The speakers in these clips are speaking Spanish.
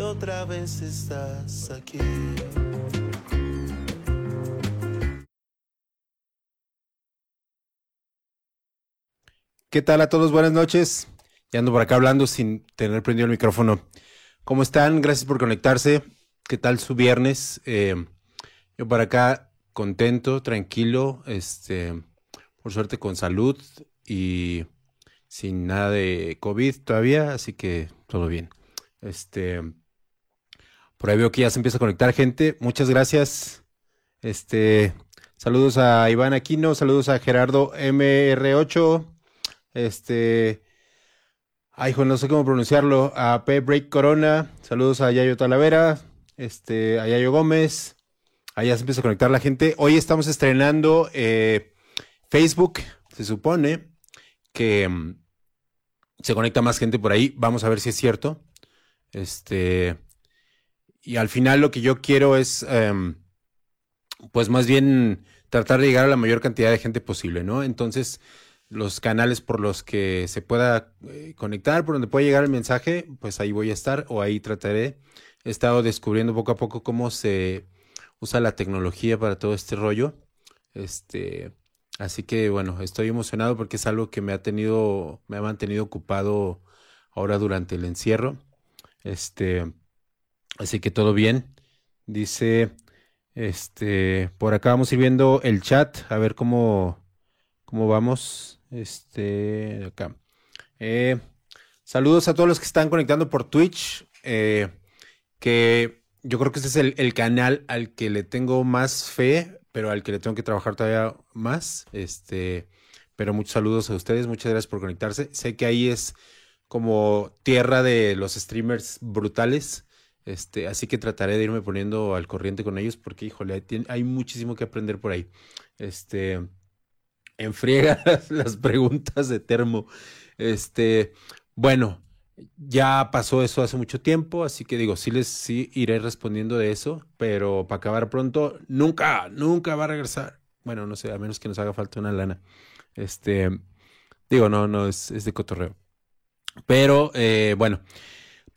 otra vez estás aquí. ¿Qué tal a todos? Buenas noches. Ya ando por acá hablando sin tener prendido el micrófono. ¿Cómo están? Gracias por conectarse. ¿Qué tal su viernes? Eh, yo por acá contento, tranquilo, este, por suerte con salud y sin nada de COVID todavía, así que todo bien. Este, por ahí veo que ya se empieza a conectar gente. Muchas gracias. Este, saludos a Iván Aquino, saludos a Gerardo MR8. Este, ay, no sé cómo pronunciarlo. A P Break Corona, saludos a Yayo Talavera, este, a Yayo Gómez. Allá se empieza a conectar la gente. Hoy estamos estrenando eh, Facebook, se supone que mm, se conecta más gente por ahí. Vamos a ver si es cierto. Este, y al final lo que yo quiero es, em, pues más bien tratar de llegar a la mayor cantidad de gente posible, ¿no? Entonces, los canales por los que se pueda eh, conectar, por donde pueda llegar el mensaje, pues ahí voy a estar o ahí trataré. He estado descubriendo poco a poco cómo se usa la tecnología para todo este rollo. Este, así que bueno, estoy emocionado porque es algo que me ha tenido, me ha mantenido ocupado ahora durante el encierro. Este, así que todo bien. Dice, este, por acá vamos a ir viendo el chat, a ver cómo, cómo vamos. Este, acá. Eh, saludos a todos los que están conectando por Twitch. Eh, que yo creo que este es el, canal al que le tengo más fe, pero al que le tengo que trabajar todavía más. Este, pero muchos saludos a ustedes, muchas gracias por conectarse. Sé que ahí es como tierra de los streamers brutales. Este, así que trataré de irme poniendo al corriente con ellos porque, híjole, hay, hay muchísimo que aprender por ahí. Este, enfriega las preguntas de termo. Este, bueno, ya pasó eso hace mucho tiempo, así que digo, sí les sí iré respondiendo de eso, pero para acabar pronto, nunca, nunca va a regresar. Bueno, no sé, a menos que nos haga falta una lana. Este, digo, no, no, es, es de cotorreo. Pero eh, bueno,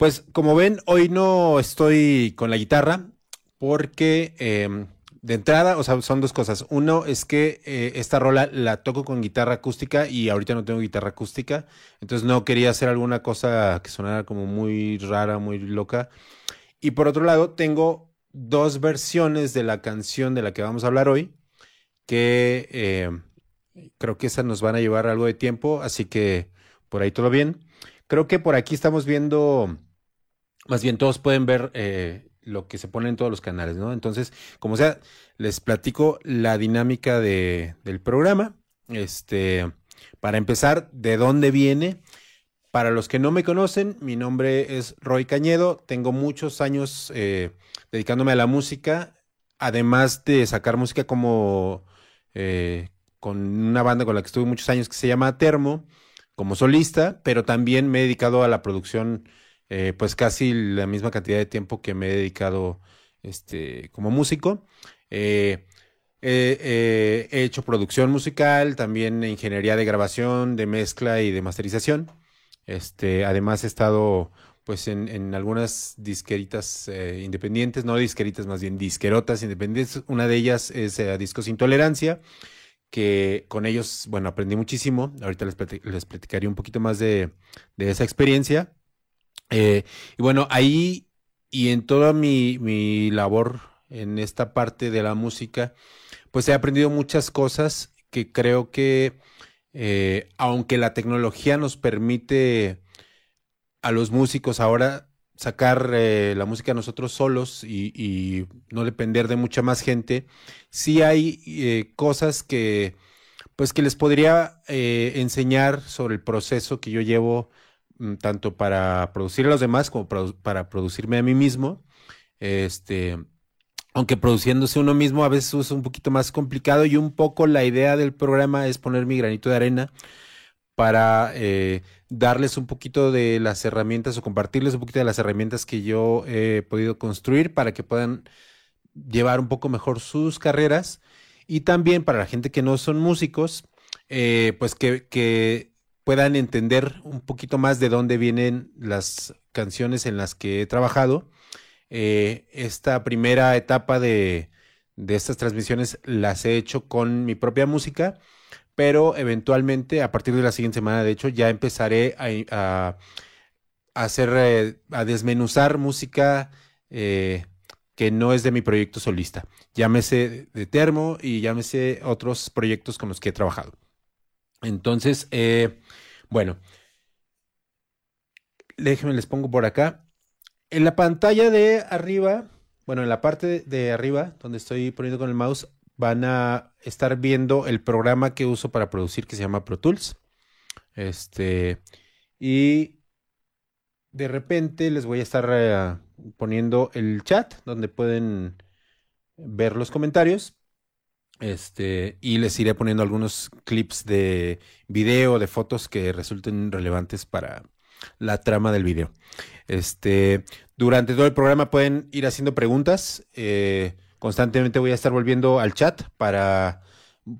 pues como ven, hoy no estoy con la guitarra porque em, de entrada, o sea, son dos cosas. Uno es que eh, esta rola la toco con guitarra acústica y ahorita no tengo guitarra acústica, entonces no quería hacer alguna cosa que sonara como muy rara, muy loca. Y por otro lado, tengo dos versiones de la canción de la que vamos a hablar hoy, que eh, creo que esas nos van a llevar algo de tiempo, así que por ahí todo bien. Creo que por aquí estamos viendo, más bien todos pueden ver eh, lo que se pone en todos los canales, ¿no? Entonces, como sea, les platico la dinámica de, del programa. Este, para empezar, ¿de dónde viene? Para los que no me conocen, mi nombre es Roy Cañedo. Tengo muchos años eh, dedicándome a la música, además de sacar música como eh, con una banda con la que estuve muchos años que se llama Termo, como solista, pero también me he dedicado a la producción eh, pues casi la misma cantidad de tiempo que me he dedicado este, como músico. Eh, he hecho producción musical, también ingeniería de grabación, de mezcla y de masterización. Este, además he estado pues en, algunas disqueritas eh, independientes, no disqueritas, más bien disquerotas independientes. Una de ellas es Discos Intolerancia, que con ellos, bueno, aprendí muchísimo. Ahorita les, les platicaré un poquito más de, de esa experiencia. Eh, y bueno, ahí y en toda mi, labor en esta parte de la música, pues he aprendido muchas cosas que creo que, eh, aunque la tecnología nos permite a los músicos ahora sacar eh, la música nosotros solos y, no depender de mucha más gente, sí hay cosas que, pues que les podría enseñar sobre el proceso que yo llevo tanto para producir a los demás como para producirme a mí mismo. Este, aunque produciéndose uno mismo a veces es un poquito más complicado y un poco la idea del programa es poner mi granito de arena para eh, darles un poquito de las herramientas o compartirles un poquito de las herramientas que yo he podido construir para que puedan llevar un poco mejor sus carreras y también para la gente que no son músicos, eh, pues que puedan entender un poquito más de dónde vienen las canciones en las que he trabajado. Eh, esta primera etapa de, de estas transmisiones las he hecho con mi propia música, pero eventualmente a partir de la siguiente semana, de hecho, ya empezaré a, hacer, eh, a desmenuzar música eh, que no es de mi proyecto solista. Llámese de Termo y llámese otros proyectos con los que he trabajado. Entonces, eh, bueno, déjenme les pongo por acá. En la pantalla de arriba, bueno, en la parte de arriba, donde estoy poniendo con el mouse, van a estar viendo el programa que uso para producir que se llama Pro Tools. Este, y de repente les voy a estar eh, poniendo el chat donde pueden ver los comentarios. Este, y les iré poniendo algunos clips de video, de fotos que resulten relevantes para la trama del video. Este, durante todo el programa pueden ir haciendo preguntas. Eh, constantemente voy a estar volviendo al chat para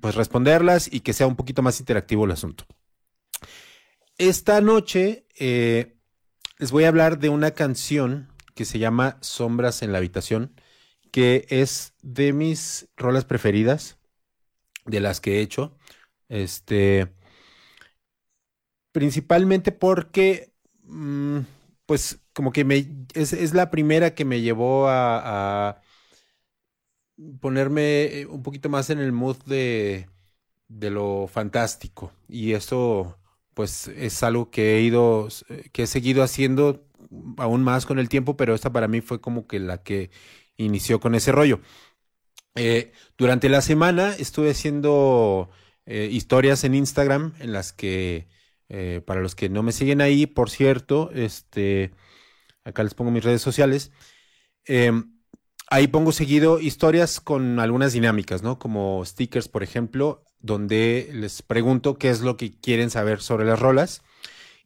pues responderlas y que sea un poquito más interactivo el asunto. Esta noche eh, les voy a hablar de una canción que se llama Sombras en la habitación, que es de mis rolas preferidas, de las que he hecho. Este, principalmente porque, mm, pues, como que me, es, la primera que me llevó a, a, ponerme eh, un poquito más en el mood de, de lo fantástico. Y eso, pues, es algo que he ido, que he seguido haciendo aún más con el tiempo, pero esta para mí fue como que la que inició con ese rollo. Eh, durante la semana estuve haciendo eh, historias en Instagram en las que, eh, para los que no me siguen ahí, por cierto, este, acá les pongo mis redes sociales. Em, ahí pongo seguido historias con algunas dinámicas, ¿no? Como stickers, por ejemplo, donde les pregunto qué es lo que quieren saber sobre las rolas.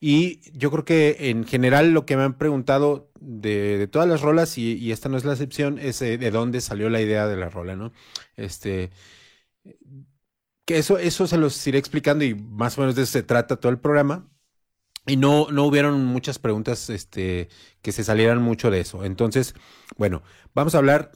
Y yo creo que en general lo que me han preguntado de, todas las rolas, y, esta no es la excepción, es eh, de dónde salió la idea de la rola, ¿no? Este, que eso, eso se los iré explicando y más o menos de eso se trata todo el programa. Y no, no hubieron muchas preguntas este, que se salieran mucho de eso. Entonces, bueno, vamos a hablar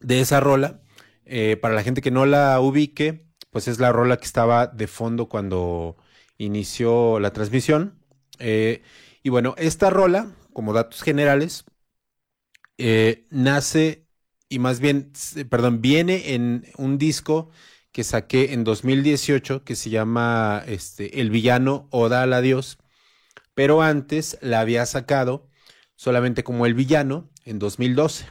de esa rola. Eh, para la gente que no la ubique, pues es la rola que estaba de fondo cuando inició la transmisión. Eh, y bueno, esta rola, como datos generales, eh, nace y más bien, perdón, viene en un disco que saqué en 2018 que se llama este, El villano Oda al adiós, pero antes la había sacado solamente como El villano en 2012.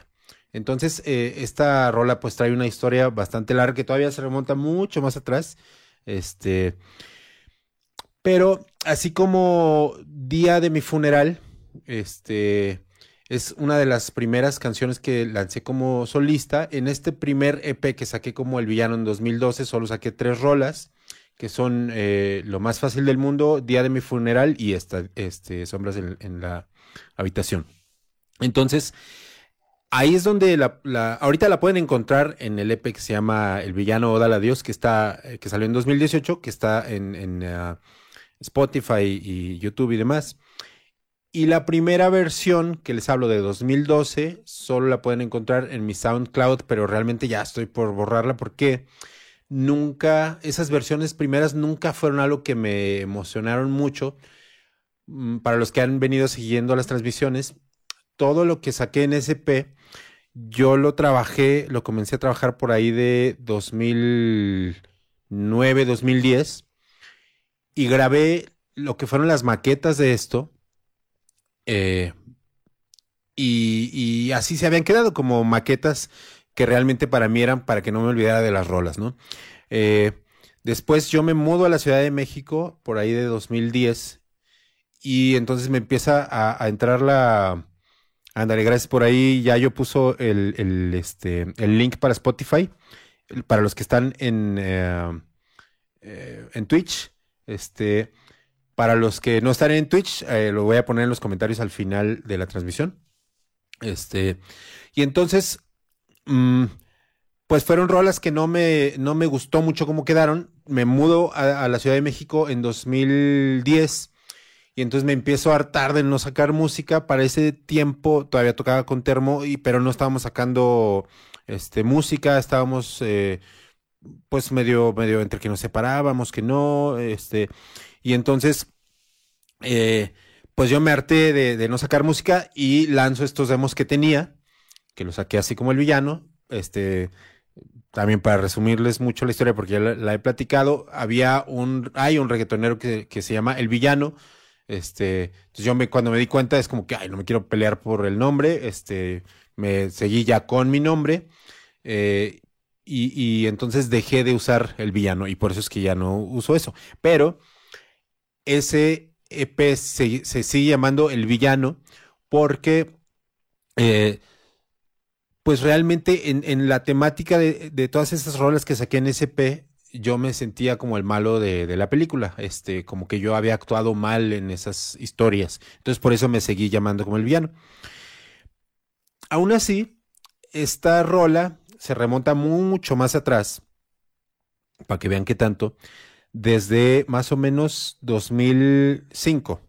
Entonces, eh, esta rola pues trae una historia bastante larga que todavía se remonta mucho más atrás. Este, pero así como Día de mi funeral, este es una de las primeras canciones que lancé como solista. En este primer EP que saqué como El Villano en 2012, solo saqué tres rolas, que son eh, Lo más fácil del mundo, Día de mi funeral y esta, este, Sombras en, la habitación. Entonces, ahí es donde la, ahorita la pueden encontrar en el EP que se llama El Villano Oda a Dios, que está, que salió en 2018, que está en, en ah, Spotify y YouTube y demás. Y la primera versión que les hablo de 2012 solo la pueden encontrar en mi SoundCloud, pero realmente ya estoy por borrarla porque nunca, esas versiones primeras nunca fueron algo que me emocionaron mucho. Mm, para los que han venido siguiendo las transmisiones, todo lo que saqué en SP, yo lo trabajé, lo comencé a trabajar por ahí de 2009, 2010 y grabé lo que fueron las maquetas de esto. Eh, y, así se habían quedado como maquetas que realmente para mí eran para que no me olvidara de las rolas, ¿no? Eh, después yo me mudo a la Ciudad de México por ahí de 2010 y entonces me empieza a, entrar la... Ándale, gracias por ahí. Ya yo puso el, este, el link para Spotify. Para los que están en, eh, en Twitch, este, para los que no están en Twitch, eh, lo voy a poner en los comentarios al final de la transmisión. Este, y entonces, mm, pues fueron rolas que no me, no me gustó mucho cómo quedaron. Me mudo a, la Ciudad de México en 2010 y entonces me empiezo a hartar de no sacar música. Para ese tiempo todavía tocaba con Termo, y, pero no estábamos sacando este, música, estábamos eh, pues medio, medio entre que nos separábamos, que no, este, y entonces eh, pues yo me harté de, no sacar música y lanzo estos demos que tenía, que los saqué así como el villano, este, también para resumirles mucho la historia porque ya la, he platicado, había un, hay un reggaetonero que, que se llama El Villano, este, entonces yo me, cuando me di cuenta es como que, ay, no me quiero pelear por el nombre, este, me seguí ya con mi nombre, eh, y, entonces dejé de usar el villano, y por eso es que ya no uso eso. Pero ese EP se, sigue llamando el villano porque, eh, pues realmente en, la temática de, todas esas rolas que saqué en ese EP, yo me sentía como el malo de, de, la película, este, como que yo había actuado mal en esas historias. Entonces por eso me seguí llamando como el villano. Aún así, esta rola se remonta mucho más atrás, para que vean qué tanto, desde más o menos 2005.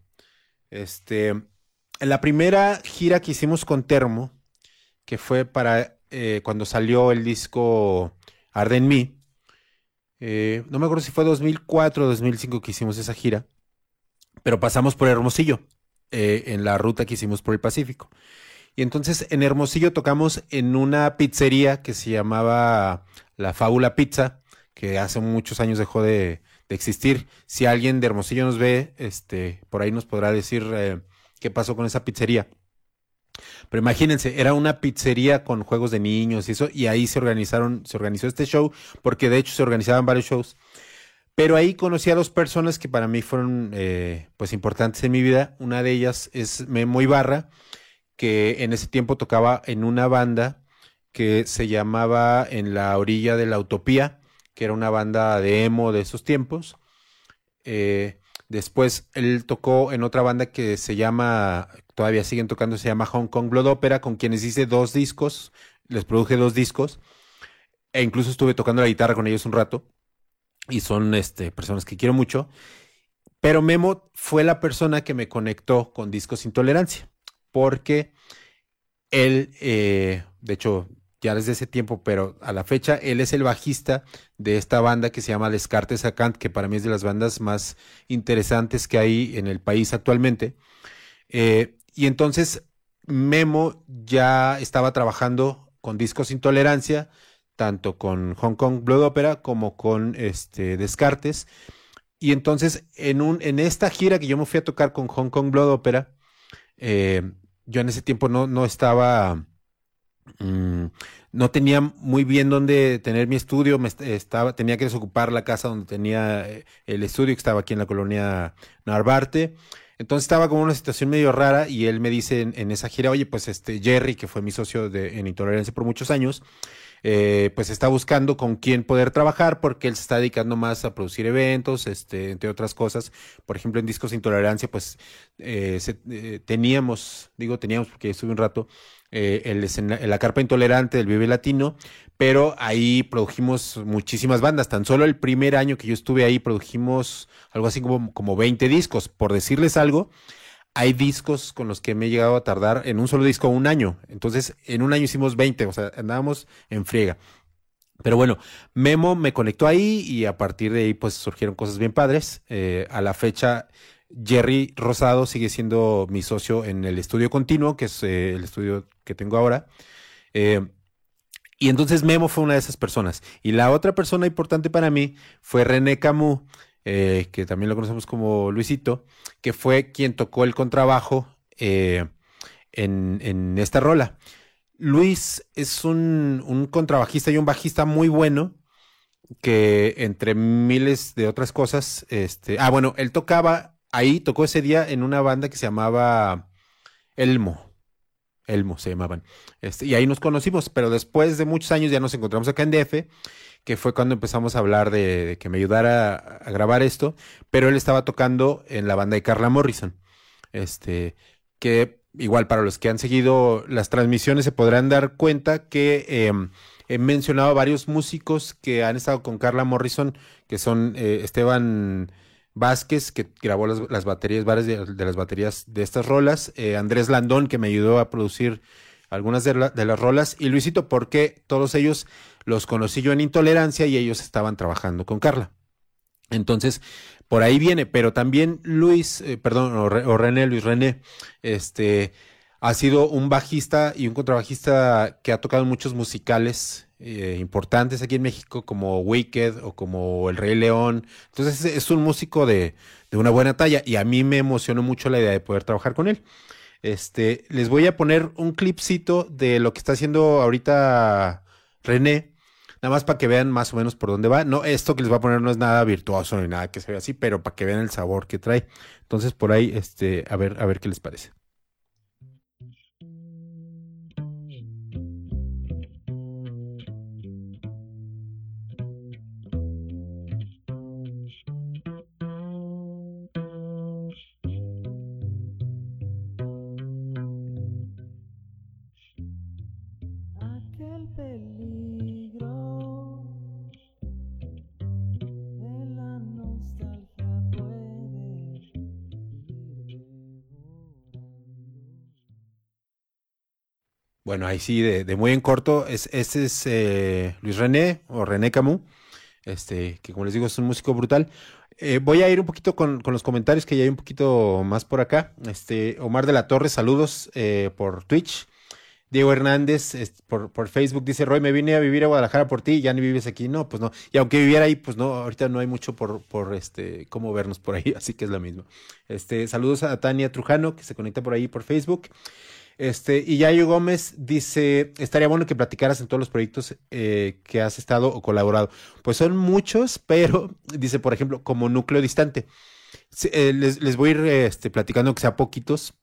Este, en la primera gira que hicimos con Termo, que fue para eh, cuando salió el disco Arde en mí, eh, no me acuerdo si fue 2004 o 2005 que hicimos esa gira, pero pasamos por Hermosillo, eh, en la ruta que hicimos por el Pacífico. Y entonces en Hermosillo tocamos en una pizzería que se llamaba La Fábula Pizza, que hace muchos años dejó de, existir. Si alguien de Hermosillo nos ve, este, por ahí nos podrá decir eh, qué pasó con esa pizzería. Pero imagínense, era una pizzería con juegos de niños y eso, y ahí se organizaron, se organizó este show, porque de hecho se organizaban varios shows. Pero ahí conocí a dos personas que para mí fueron eh, pues importantes en mi vida. Una de ellas es Memo Ibarra, que en ese tiempo tocaba en una banda que se llamaba En la orilla de la utopía, que era una banda de emo de esos tiempos. Eh, después él tocó en otra banda que se llama todavía siguen tocando, se llama Hong Kong Blood Opera, con quienes hice dos discos, les produje dos discos, e incluso estuve tocando la guitarra con ellos un rato, y son este, personas que quiero mucho, pero Memo fue la persona que me conectó con Discos Intolerancia, porque él, eh, de hecho, ya desde ese tiempo, pero a la fecha, él es el bajista de esta banda que se llama Descartes Acant, que para mí es de las bandas más interesantes que hay en el país actualmente. Eh, y entonces Memo ya estaba trabajando con Discos Intolerancia, tanto con Hong Kong Blood Opera como con este Descartes. Y entonces en, un, en esta gira que yo me fui a tocar con Hong Kong Blood Opera, eh, yo en ese tiempo no, no estaba, mmm, no tenía muy bien dónde tener mi estudio, me estaba, tenía que desocupar la casa donde tenía eh, el estudio, que estaba aquí en la colonia Narvarte. Entonces estaba como una situación medio rara y él me dice en, en, esa gira, oye, pues este Jerry, que fue mi socio de, en Intolerancia por muchos años, eh, pues está buscando con quién poder trabajar porque él se está dedicando más a producir eventos, este, entre otras cosas. Por ejemplo, en Discos de Intolerancia, pues eh, se, eh, teníamos, digo teníamos porque estuve un rato, eh, el, la carpa intolerante del Vive Latino, pero ahí produjimos muchísimas bandas. Tan solo el primer año que yo estuve ahí produjimos algo así como, como 20 discos. Por decirles algo, hay discos con los que me he llegado a tardar en un solo disco un año. Entonces, en un año hicimos 20, o sea, andábamos en friega. Pero bueno, Memo me conectó ahí y a partir de ahí pues surgieron cosas bien padres. Eh, a la fecha, Jerry Rosado sigue siendo mi socio en el estudio continuo, que es eh, el estudio que tengo ahora. Eh, y entonces Memo fue una de esas personas. Y la otra persona importante para mí fue René Camus, eh, que también lo conocemos como Luisito, que fue quien tocó el contrabajo eh, en, en, esta rola. Luis es un, un, contrabajista y un bajista muy bueno, que entre miles de otras cosas, este, ah, bueno, él tocaba ahí, tocó ese día en una banda que se llamaba Elmo. Elmo se llamaban. Este, y ahí nos conocimos, pero después de muchos años ya nos encontramos acá en DF, que fue cuando empezamos a hablar de, que me ayudara a, grabar esto, pero él estaba tocando en la banda de Carla Morrison. Este, que igual para los que han seguido las transmisiones se podrán dar cuenta que eh, he mencionado varios músicos que han estado con Carla Morrison, que son eh, Esteban Vázquez, que grabó las, las baterías, varias de, las baterías de estas rolas, eh, Andrés Landón, que me ayudó a producir algunas de, de, las rolas, y Luisito, porque todos ellos los conocí yo en Intolerancia y ellos estaban trabajando con Carla. Entonces, por ahí viene, pero también Luis, eh, perdón, o, René, Luis René, este, ha sido un bajista y un contrabajista que ha tocado muchos musicales eh, importantes aquí en México, como Wicked o como El Rey León. Entonces, es, es un músico de, de una buena talla y a mí me emocionó mucho la idea de poder trabajar con él. Este, les voy a poner un clipcito de lo que está haciendo ahorita René, nada más para que vean más o menos por dónde va. No, esto que les voy a poner no es nada virtuoso ni nada que se vea así, pero para que vean el sabor que trae. Entonces, por ahí, este, a ver, a ver qué les parece. Bueno, ahí sí, de, de, muy en corto, es, este es eh, Luis René o René Camus, este, que como les digo es un músico brutal. Eh, voy a ir un poquito con, con, los comentarios que ya hay un poquito más por acá. Este, Omar de la Torre, saludos eh, por Twitch. Diego Hernández este, por, por, Facebook dice, Roy, me vine a vivir a Guadalajara por ti, ya ni vives aquí. No, pues no. Y aunque viviera ahí, pues no, ahorita no hay mucho por, por este, cómo vernos por ahí, así que es lo mismo. Este, saludos a Tania Trujano, que se conecta por ahí por Facebook. Este, y Yayo Gómez dice, estaría bueno que platicaras en todos los proyectos eh, que has estado o colaborado. Pues son muchos, pero dice, por ejemplo, como núcleo distante. Eh, les, les, voy a ir este, platicando que sea poquitos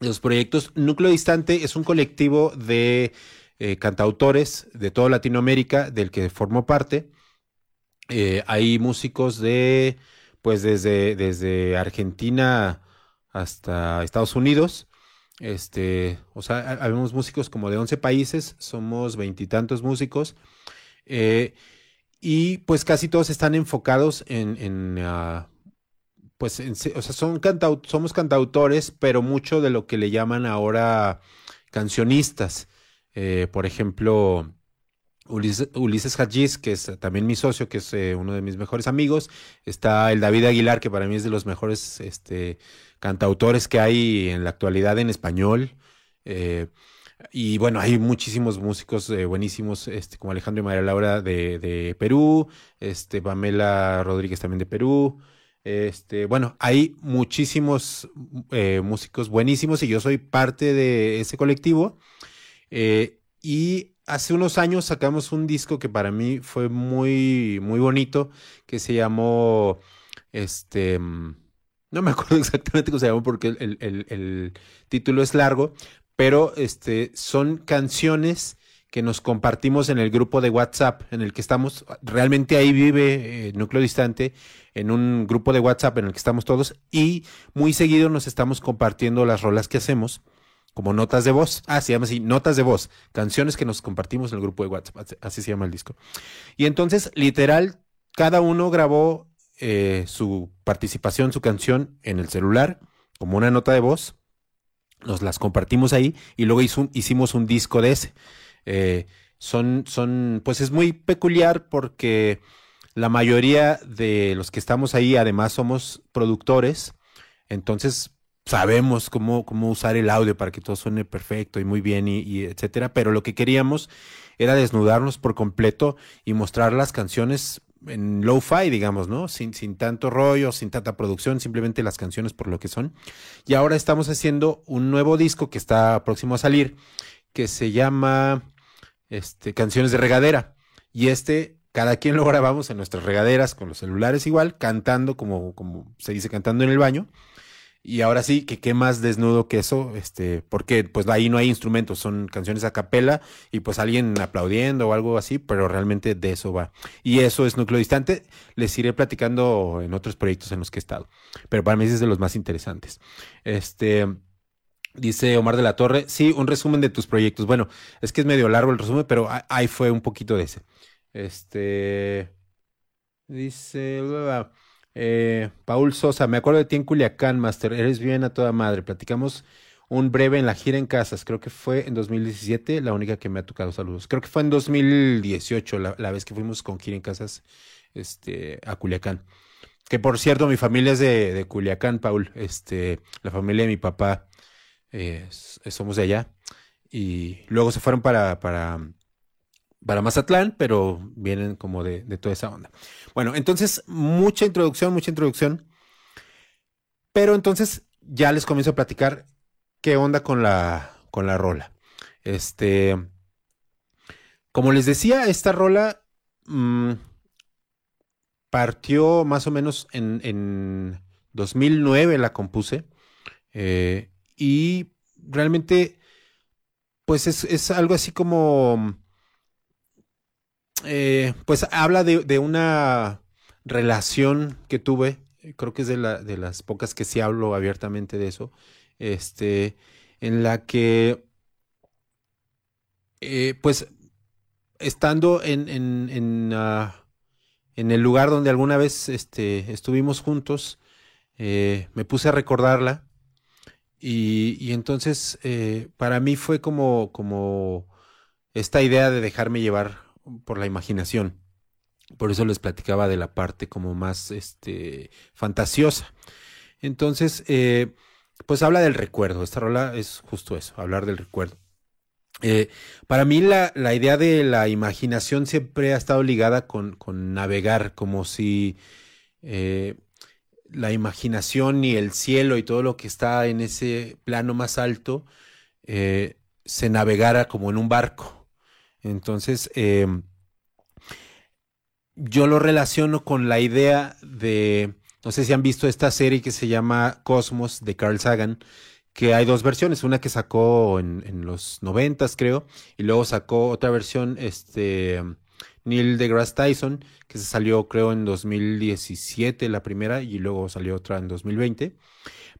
de los proyectos. Núcleo distante es un colectivo de eh, cantautores de toda Latinoamérica del que formo parte. Hay músicos de, pues desde, desde Argentina hasta Estados Unidos. Este, o sea, habemos músicos como de 11 países, somos veintitantos músicos. Eh, y pues casi todos están enfocados en, en uh, pues, en, o sea, son cantaut somos cantautores, pero mucho de lo que le llaman ahora cancionistas. Eh, por ejemplo, Ulises, Ulises Hadjiz, que es también mi socio, que es eh, uno de mis mejores amigos. Está el David Aguilar, que para mí es de los mejores este, cantautores que hay en la actualidad en español. Eh, y bueno, hay muchísimos músicos eh, buenísimos, este, como Alejandro y María Laura de, Perú, este, Pamela Rodríguez también de Perú. Este, bueno, hay muchísimos eh, músicos buenísimos y yo soy parte de ese colectivo. Y hace unos años sacamos un disco que para mí fue muy, muy bonito, que se llamó, este, no me acuerdo exactamente cómo se llamó porque el título es largo, pero este, son canciones que nos compartimos en el grupo de WhatsApp, en el que estamos, realmente ahí vive eh, Núcleo Distante, en un grupo de WhatsApp en el que estamos todos, y muy seguido nos estamos compartiendo las rolas que hacemos, como notas de voz. Ah, se llama así, notas de voz, canciones que nos compartimos en el grupo de WhatsApp, así se llama el disco. Y entonces, literal, cada uno grabó eh, su participación, su canción en el celular, como una nota de voz, nos las compartimos ahí, y luego hicimos un disco de ese. Eh, son, son, pues es muy peculiar porque la mayoría de los que estamos ahí además somos productores, entonces sabemos cómo, cómo usar el audio para que todo suene perfecto y muy bien y, y etcétera, pero lo que queríamos era desnudarnos por completo y mostrar las canciones en low-fi, digamos, ¿no? Sin, sin tanto rollo, sin tanta producción, simplemente las canciones por lo que son. Y ahora estamos haciendo un nuevo disco que está próximo a salir, que se llama este, canciones de regadera. Y este, cada quien lo grabamos en nuestras regaderas, con los celulares igual, cantando, como, como se dice, cantando en el baño. Y ahora sí, que qué más desnudo que eso, este, porque pues ahí no hay instrumentos, son canciones a capela y pues alguien aplaudiendo o algo así, pero realmente de eso va. Y eso es núcleo distante, les iré platicando en otros proyectos en los que he estado, pero para mí es de los más interesantes. Este, Dice Omar de la Torre, sí, un resumen de tus proyectos. Bueno, es que es medio largo el resumen, pero ahí fue un poquito de ese. Este, dice, eh, Paul Sosa, me acuerdo de ti en Culiacán, Master, eres bien a toda madre. Platicamos un breve en la gira en casas, creo que fue en 2017, la única que me ha tocado saludos. Creo que fue en 2018, la, la vez que fuimos con gira en casas este, a Culiacán. Que por cierto, mi familia es de, de Culiacán, Paul. Este, la familia de mi papá eh, somos de allá. Y luego se fueron para, para, para Mazatlán, pero vienen como de, toda esa onda. Bueno, entonces, mucha introducción, mucha introducción. Pero entonces ya les comienzo a platicar qué onda con la, con la rola. Este, como les decía, esta rola mm, partió más o menos en, en 2009, la compuse. Eh, y realmente, pues es, algo así como, eh, pues habla de, una relación que tuve, creo que es de, la, de las pocas que sí hablo abiertamente de eso, este, en la que, eh, pues, estando en, en, ah, en, el lugar donde alguna vez este, estuvimos juntos, eh, me puse a recordarla y, entonces eh, para mí fue como, como esta idea de dejarme llevar por la imaginación. Por eso les platicaba de la parte como más este, fantasiosa. Entonces, eh, pues habla del recuerdo. Esta rola es justo eso, hablar del recuerdo. Eh, para mí la, la, idea de la imaginación siempre ha estado ligada con, con navegar, como si la imaginación y el cielo y todo lo que está en ese plano más alto eh, se navegara como en un barco. Entonces, em, yo lo relaciono con la idea de, no sé si han visto esta serie que se llama Cosmos de Carl Sagan, que hay dos versiones, una que sacó en, en los noventas creo, y luego sacó otra versión, este, Neil deGrasse Tyson, que se salió creo en 2017 la primera y luego salió otra en 2020.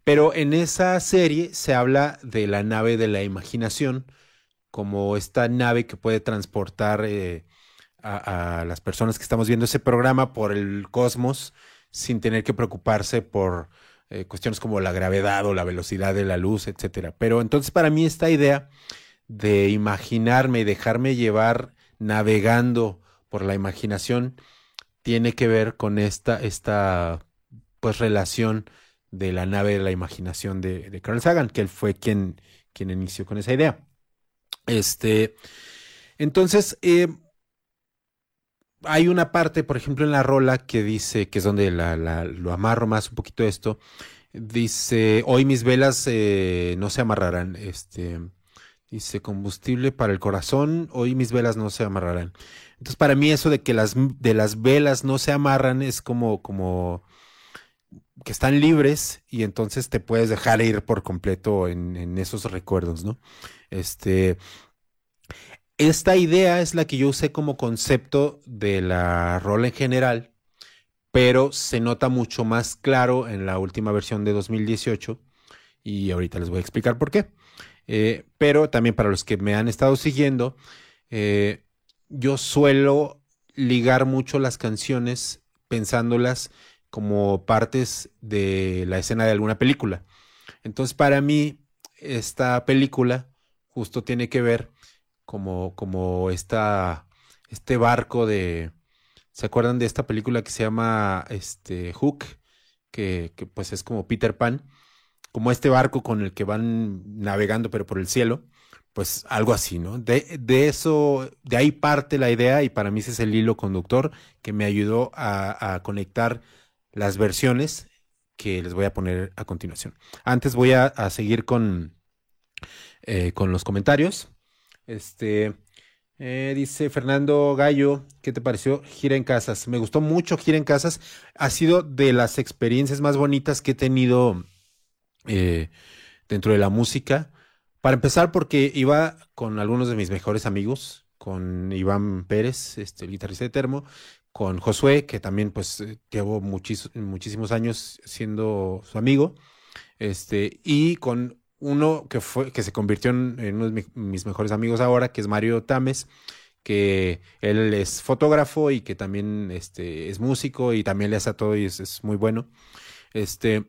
Pero en esa serie se habla de la nave de la imaginación, como esta nave que puede transportar eh, a, las personas que estamos viendo ese programa por el cosmos sin tener que preocuparse por eh, cuestiones como la gravedad o la velocidad de la luz, etcétera. Pero entonces para mí esta idea de imaginarme y dejarme llevar navegando por la imaginación tiene que ver con esta, esta pues relación de la nave de la imaginación de, Carl Sagan, que él fue quien, quien inició con esa idea. Este, entonces, eh, hay una parte, por ejemplo, en la rola que dice, que es donde la, lo amarro más un poquito esto, dice, hoy mis velas eh, no se amarrarán, este, dice, combustible para el corazón, hoy mis velas no se amarrarán. Entonces, para mí eso de que las, de las velas no se amarran es como, como que están libres y entonces te puedes dejar ir por completo en, esos recuerdos, ¿no? Este, esta idea es la que yo usé como concepto de la rola en general, pero se nota mucho más claro en la última versión de 2018 y ahorita les voy a explicar por qué. Eh, pero también para los que me han estado siguiendo, eh, yo suelo ligar mucho las canciones pensándolas como partes de la escena de alguna película. Entonces, para mí, esta película justo tiene que ver como, como esta, este barco de... ¿Se acuerdan de esta película que se llama este, Hook? Que, pues es como Peter Pan, como este barco con el que van navegando pero por el cielo pues algo así, ¿no? De, de, eso, de ahí parte la idea y para mí ese es el hilo conductor que me ayudó a, conectar las versiones que les voy a poner a continuación. Antes voy a, seguir con, eh, con los comentarios. Este eh, dice Fernando Gallo, ¿qué te pareció Gira en Casas? Me gustó mucho Gira en Casas. Ha sido de las experiencias más bonitas que he tenido eh, dentro de la música para empezar, porque iba con algunos de mis mejores amigos, con Iván Pérez, este, el guitarrista de Termo, con Josué, que también pues eh, llevo muchísimos años siendo su amigo, este, y con uno que fue, que se convirtió en, uno de mi- mis mejores amigos ahora, que es Mario Tames, que él es fotógrafo y que también este, es músico y también le hace a todo y es, es muy bueno. Este,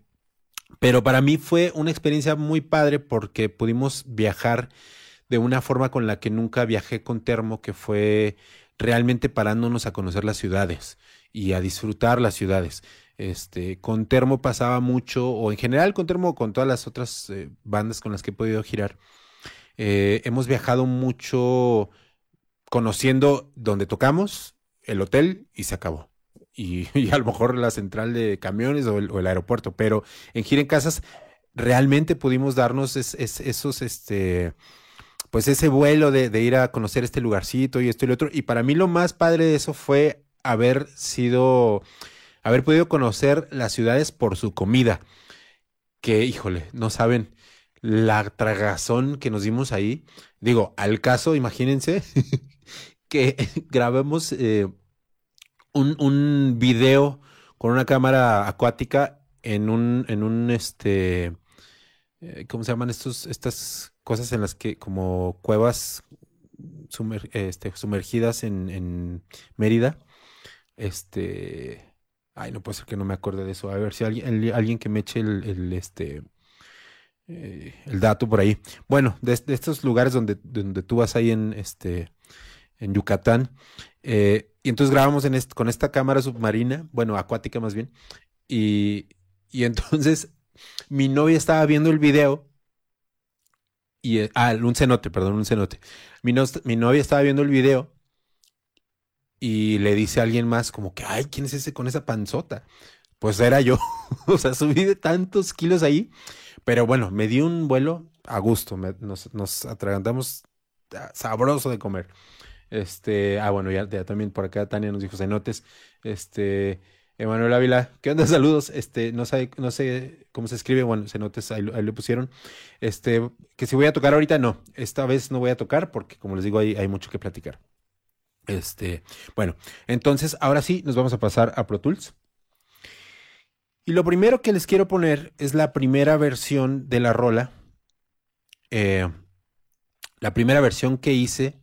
pero para mí fue una experiencia muy padre porque pudimos viajar de una forma con la que nunca viajé con Termo, que fue realmente parándonos a conocer las ciudades y a disfrutar las ciudades. Este, con Termo pasaba mucho, o en general con Termo, o con todas las otras eh, bandas con las que he podido girar, eh, hemos viajado mucho conociendo donde tocamos, el hotel y se acabó. Y, y a lo mejor la central de camiones o el, aeropuerto, pero en Gira en Casas realmente pudimos darnos es- es- esos, este, pues ese vuelo de, ir a conocer este lugarcito y esto y lo otro. Y para mí lo más padre de eso fue haber sido, haber podido conocer las ciudades por su comida. Que, híjole, no saben la tragazón que nos dimos ahí. Digo, al caso, imagínense que grabamos eh, un, un video con una cámara acuática en un, en un, este, eh, ¿cómo se llaman estos, estas cosas en las que, como cuevas este, sumergidas en, en Mérida? Este, ay, no puede ser que no me acuerde de eso. A ver si alguien, alguien que me eche el, este, eh, el dato por ahí. Bueno, de, estos lugares donde, donde tú vas ahí en, este, en Yucatán. eh, y entonces grabamos con esta cámara submarina, bueno, acuática más bien. Y, y entonces mi novia estaba viendo el video. Y, eh, ah, un cenote, perdón, un cenote. Mi, no- mi novia estaba viendo el video y le dice a alguien más como que, ay, ¿quién es ese con esa panzota? Pues era yo. o sea, subí de tantos kilos ahí. Pero bueno, me di un vuelo a gusto. nos atragantamos ah, sabroso de comer. Este, ah, bueno, ya, ya también por acá Tania nos dijo cenotes. Este, Emanuel Ávila, ¿qué onda? Saludos. Este, no sé, no sé cómo se escribe, bueno, cenotes, ahí, lo- ahí lo pusieron. Este, que si voy a tocar ahorita, no. Esta vez no voy a tocar porque, como les digo, hay, hay mucho que platicar. Este, bueno, entonces ahora sí nos vamos a pasar a Pro Tools. Y lo primero que les quiero poner es la primera versión de la rola. Eh, la primera versión que hice,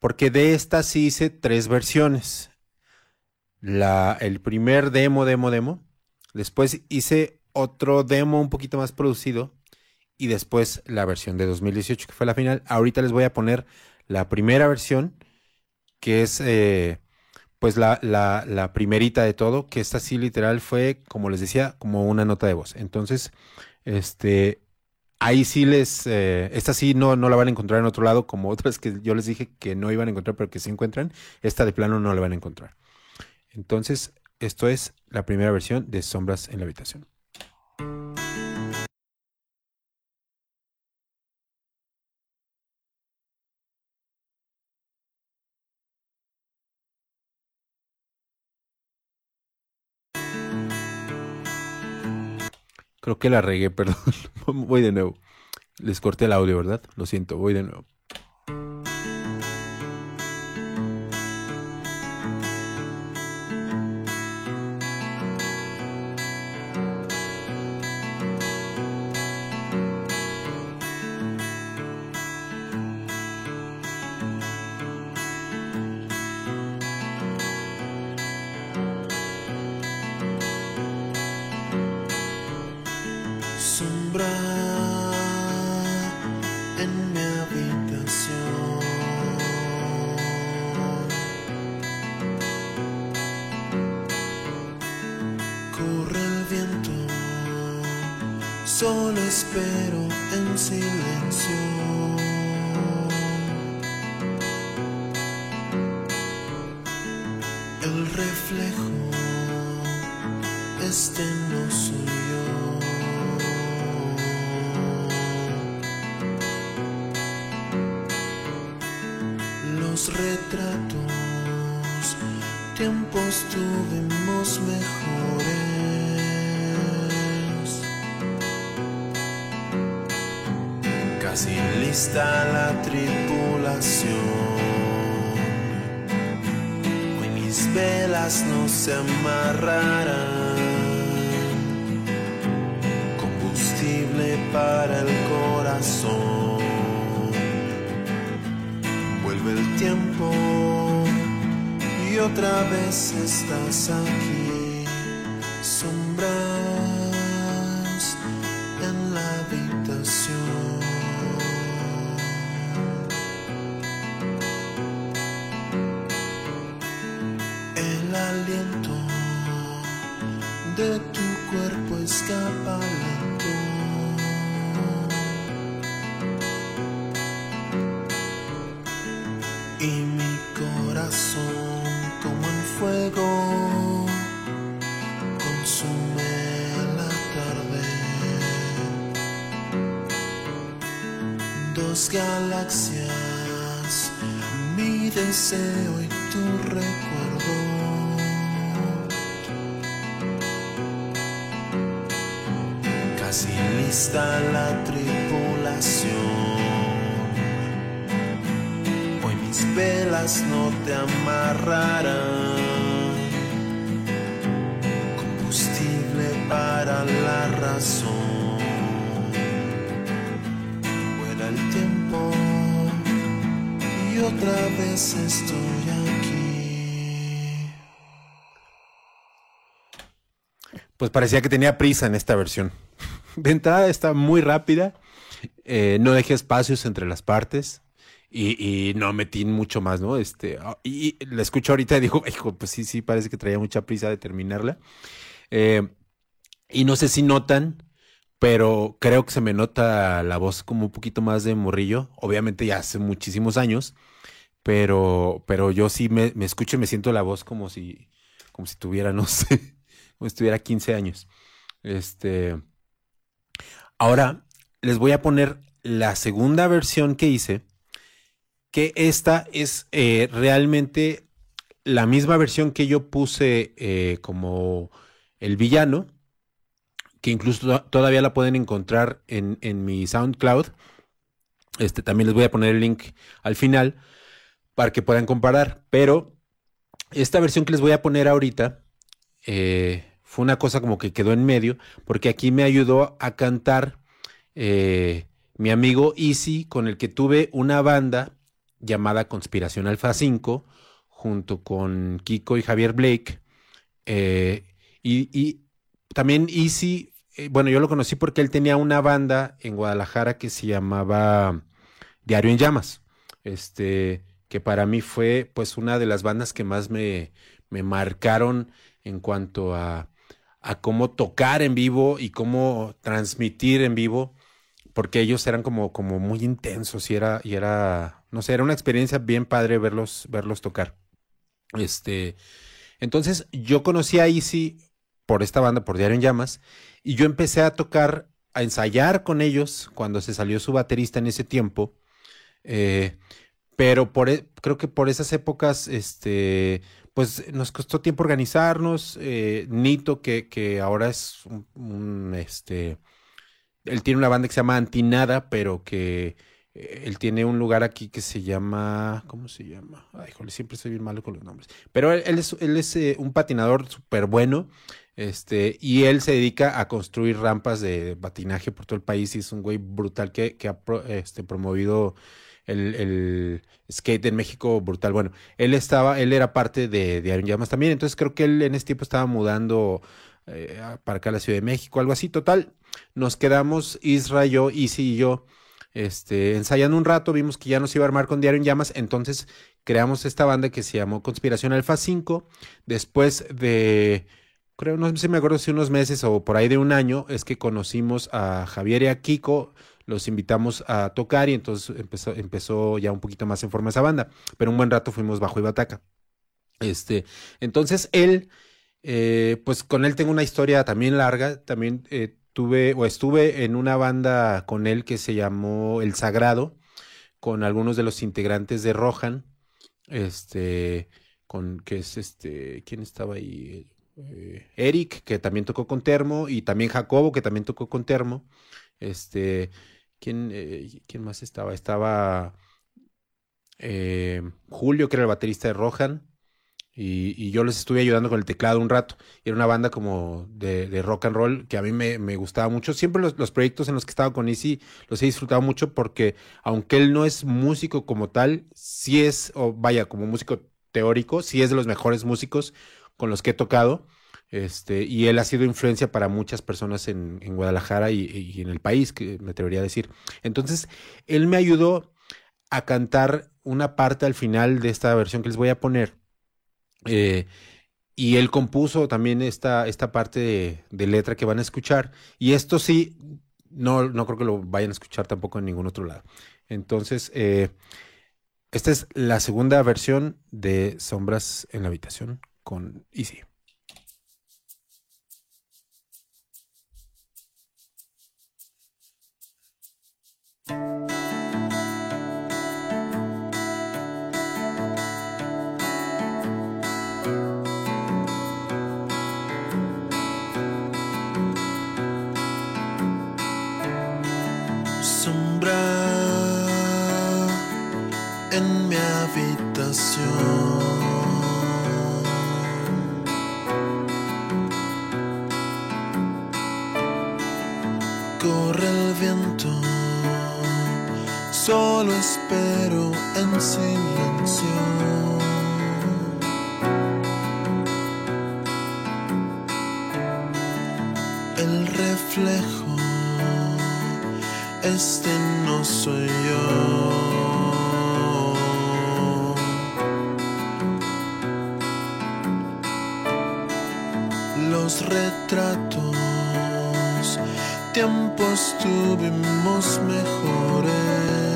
porque de esta sí hice tres versiones. La, el primer demo, demo, demo. Después hice otro demo un poquito más producido. Y después la versión de 2018, que fue la final. Ahorita les voy a poner la primera versión, que es eh, pues la, la, la primerita de todo, que esta sí literal fue, como les decía, como una nota de voz. Entonces, este, ahí sí les, eh, esta sí no, no la van a encontrar en otro lado, como otras que yo les dije que no iban a encontrar, pero que sí encuentran. Esta de plano no la van a encontrar. Entonces, esto es la primera versión de Sombras en la Habitación. Creo que la regué, perdón. voy de nuevo. Les corté el audio, ¿verdad? Lo siento, voy de nuevo. Solo espero en silencio. No se amarrarán. Combustible para el corazón. Vuelve el tiempo y otra vez estás aquí, otra vez estoy aquí. Pues parecía que tenía prisa en esta versión. De entrada está muy rápida, eh, no dejé espacios entre las partes y, no metí mucho más, ¿no? Este, ah, y, y la escucho ahorita y digo, hijo, pues sí, sí, parece que traía mucha prisa de terminarla. Eh, y no sé si notan, pero creo que se me nota la voz como un poquito más de morrillo. Obviamente ya hace muchísimos años, pero, pero yo sí me, escucho y me siento la voz como si, como si tuviera, no sé, como si tuviera 15 años. Este, ahora les voy a poner la segunda versión que hice, que esta es eh, realmente la misma versión que yo puse eh, como el villano, que incluso to- todavía la pueden encontrar en, en mi SoundCloud. Este, también les voy a poner el link al final para que puedan comparar. Pero esta versión que les voy a poner ahorita eh, fue una cosa como que quedó en medio, porque aquí me ayudó a cantar eh, mi amigo Easy, con el que tuve una banda llamada Conspiración Alfa 5, junto con Kiko y Javier Blake. Eh, y, y también Easy, bueno, yo lo conocí porque él tenía una banda en Guadalajara que se llamaba Diario en Llamas. Este, que para mí fue pues una de las bandas que más me, me marcaron en cuanto a, a cómo tocar en vivo y cómo transmitir en vivo, porque ellos eran como, como muy intensos y era, y era, no sé, era una experiencia bien padre verlos, verlos tocar. Este, entonces yo conocí a Easy por esta banda, por Diario en Llamas, y yo empecé a tocar, a ensayar con ellos cuando se salió su baterista en ese tiempo. Eh, pero por, e- creo que por esas épocas, este, pues nos costó tiempo organizarnos. eh, Nito, que, que ahora es un, este, él tiene una banda que se llama Antinada, pero que eh, él tiene un lugar aquí que se llama, ¿cómo se llama? Ay, jole, siempre soy bien malo con los nombres. Pero él, él es, él es eh, un patinador súper bueno, este, y él se dedica a construir rampas de patinaje por todo el país y es un güey brutal que, que ha este, promovido el, el skate en México brutal. Bueno, él estaba, él era parte de Diario en Llamas también, entonces creo que él en ese tiempo estaba mudando eh, para acá a la Ciudad de México, algo así. Total, nos quedamos Isra, yo, Isi y yo, este, ensayando un rato, vimos que ya nos iba a armar con Diario en Llamas, entonces creamos esta banda que se llamó Conspiración Alfa 5. Después de, creo, no sé si me acuerdo si unos meses o por ahí de un año, es que conocimos a Javier y a Kiko, los invitamos a tocar y entonces empezó, empezó ya un poquito más en forma esa banda, pero un buen rato fuimos bajo y bataca. Este, entonces él, eh, pues con él tengo una historia también larga, también eh, tuve o estuve en una banda con él que se llamó El Sagrado, con algunos de los integrantes de Rohan, este, con que es este, ¿quién estaba ahí? Eh, Eric, que también tocó con Termo, y también Jacobo, que también tocó con Termo. Este, ¿quién, eh, ¿quién más estaba? Estaba eh, Julio, que era el baterista de Rohan. Y, yo les estuve ayudando con el teclado un rato. Era una banda como de, de rock and roll que a mí me, me gustaba mucho. Siempre los, los, proyectos en los que estaba con Easy los he disfrutado mucho porque aunque él no es músico como tal, sí es, o vaya, como músico teórico, sí es de los mejores músicos con los que he tocado. Este, y él ha sido influencia para muchas personas en, Guadalajara y, en el país, que me atrevería a decir. Entonces, él me ayudó a cantar una parte al final de esta versión que les voy a poner. Eh, y él compuso también esta, esta parte de, de, letra que van a escuchar. Y esto sí, no, no creo que lo vayan a escuchar tampoco en ningún otro lado. Entonces, eh, esta es la segunda versión de Sombras en la Habitación con Easy. Este no soy yo. los retratos, tiempos tuvimos mejores.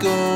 Fuego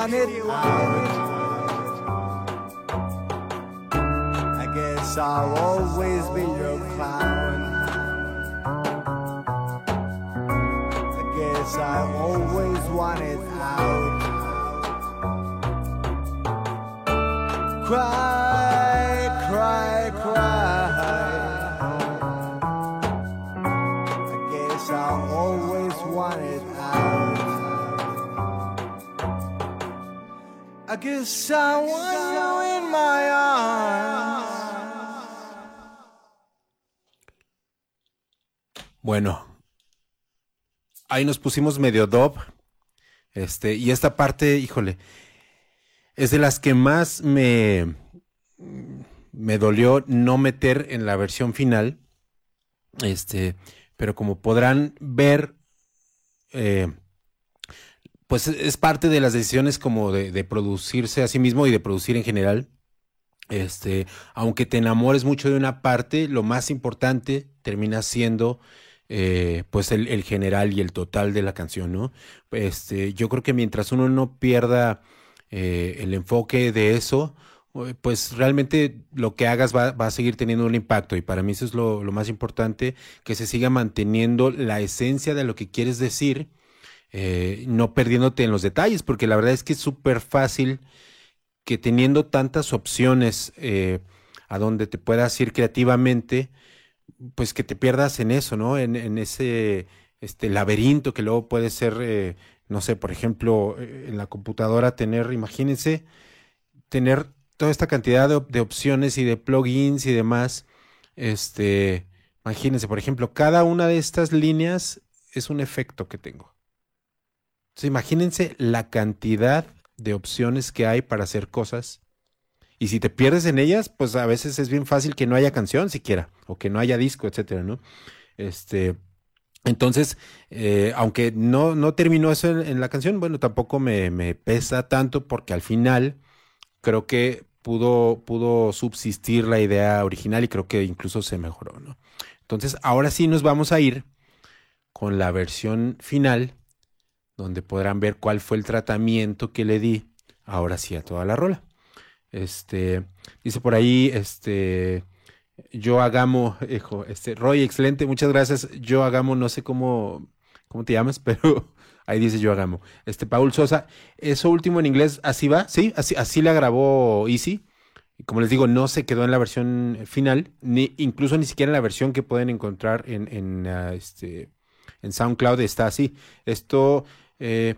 want it out. I Bueno, ahí nos pusimos medio dub. Este, y esta parte, híjole, es de las que más me, me dolió no meter en la versión final. Este, pero como podrán ver, eh, pues es parte de las decisiones como de, producirse a sí mismo y de producir en general. Este, aunque te enamores mucho de una parte, lo más importante termina siendo eh, pues el, general y el total de la canción, ¿no? Este, yo creo que mientras uno no pierda eh, el enfoque de eso, eh, pues realmente lo que hagas va, a seguir teniendo un impacto y para mí eso es lo más importante, que se siga manteniendo la esencia de lo que quieres decir, eh, no perdiéndote en los detalles, porque la verdad es que es súper fácil que teniendo tantas opciones eh, a donde te puedas ir creativamente, pues que te pierdas en eso, ¿no? En, ese este laberinto que luego puede ser, eh, no sé, por ejemplo, eh, en la computadora tener, imagínense, tener toda esta cantidad de, de opciones y de plugins y demás. Este, imagínense, por ejemplo, cada una de estas líneas es un efecto que tengo. Imagínense la cantidad de opciones que hay para hacer cosas. Y si te pierdes en ellas, pues a veces es bien fácil que no haya canción siquiera, o que no haya disco, etcétera, ¿no? Este, entonces, eh, aunque no, no terminó eso en, en la canción, bueno, tampoco me, me pesa tanto porque al final creo que pudo, pudo subsistir la idea original y creo que incluso se mejoró, ¿no? Entonces, ahora sí nos vamos a ir con la versión final, donde podrán ver cuál fue el tratamiento que le di, ahora sí, a toda la rola. Este, dice por ahí, este, yo hagamo, hijo, este, Roy, excelente, muchas gracias. Yo hagamo, no sé cómo, cómo te llamas, pero ahí dice yo hagamo. Este, Paul Sosa, eso último en inglés, así va, sí, así, así la grabó Easy. Como les digo, no se quedó en la versión final, ni incluso ni siquiera en la versión que pueden encontrar en, en, ah, este, en SoundCloud está así. Esto, eh,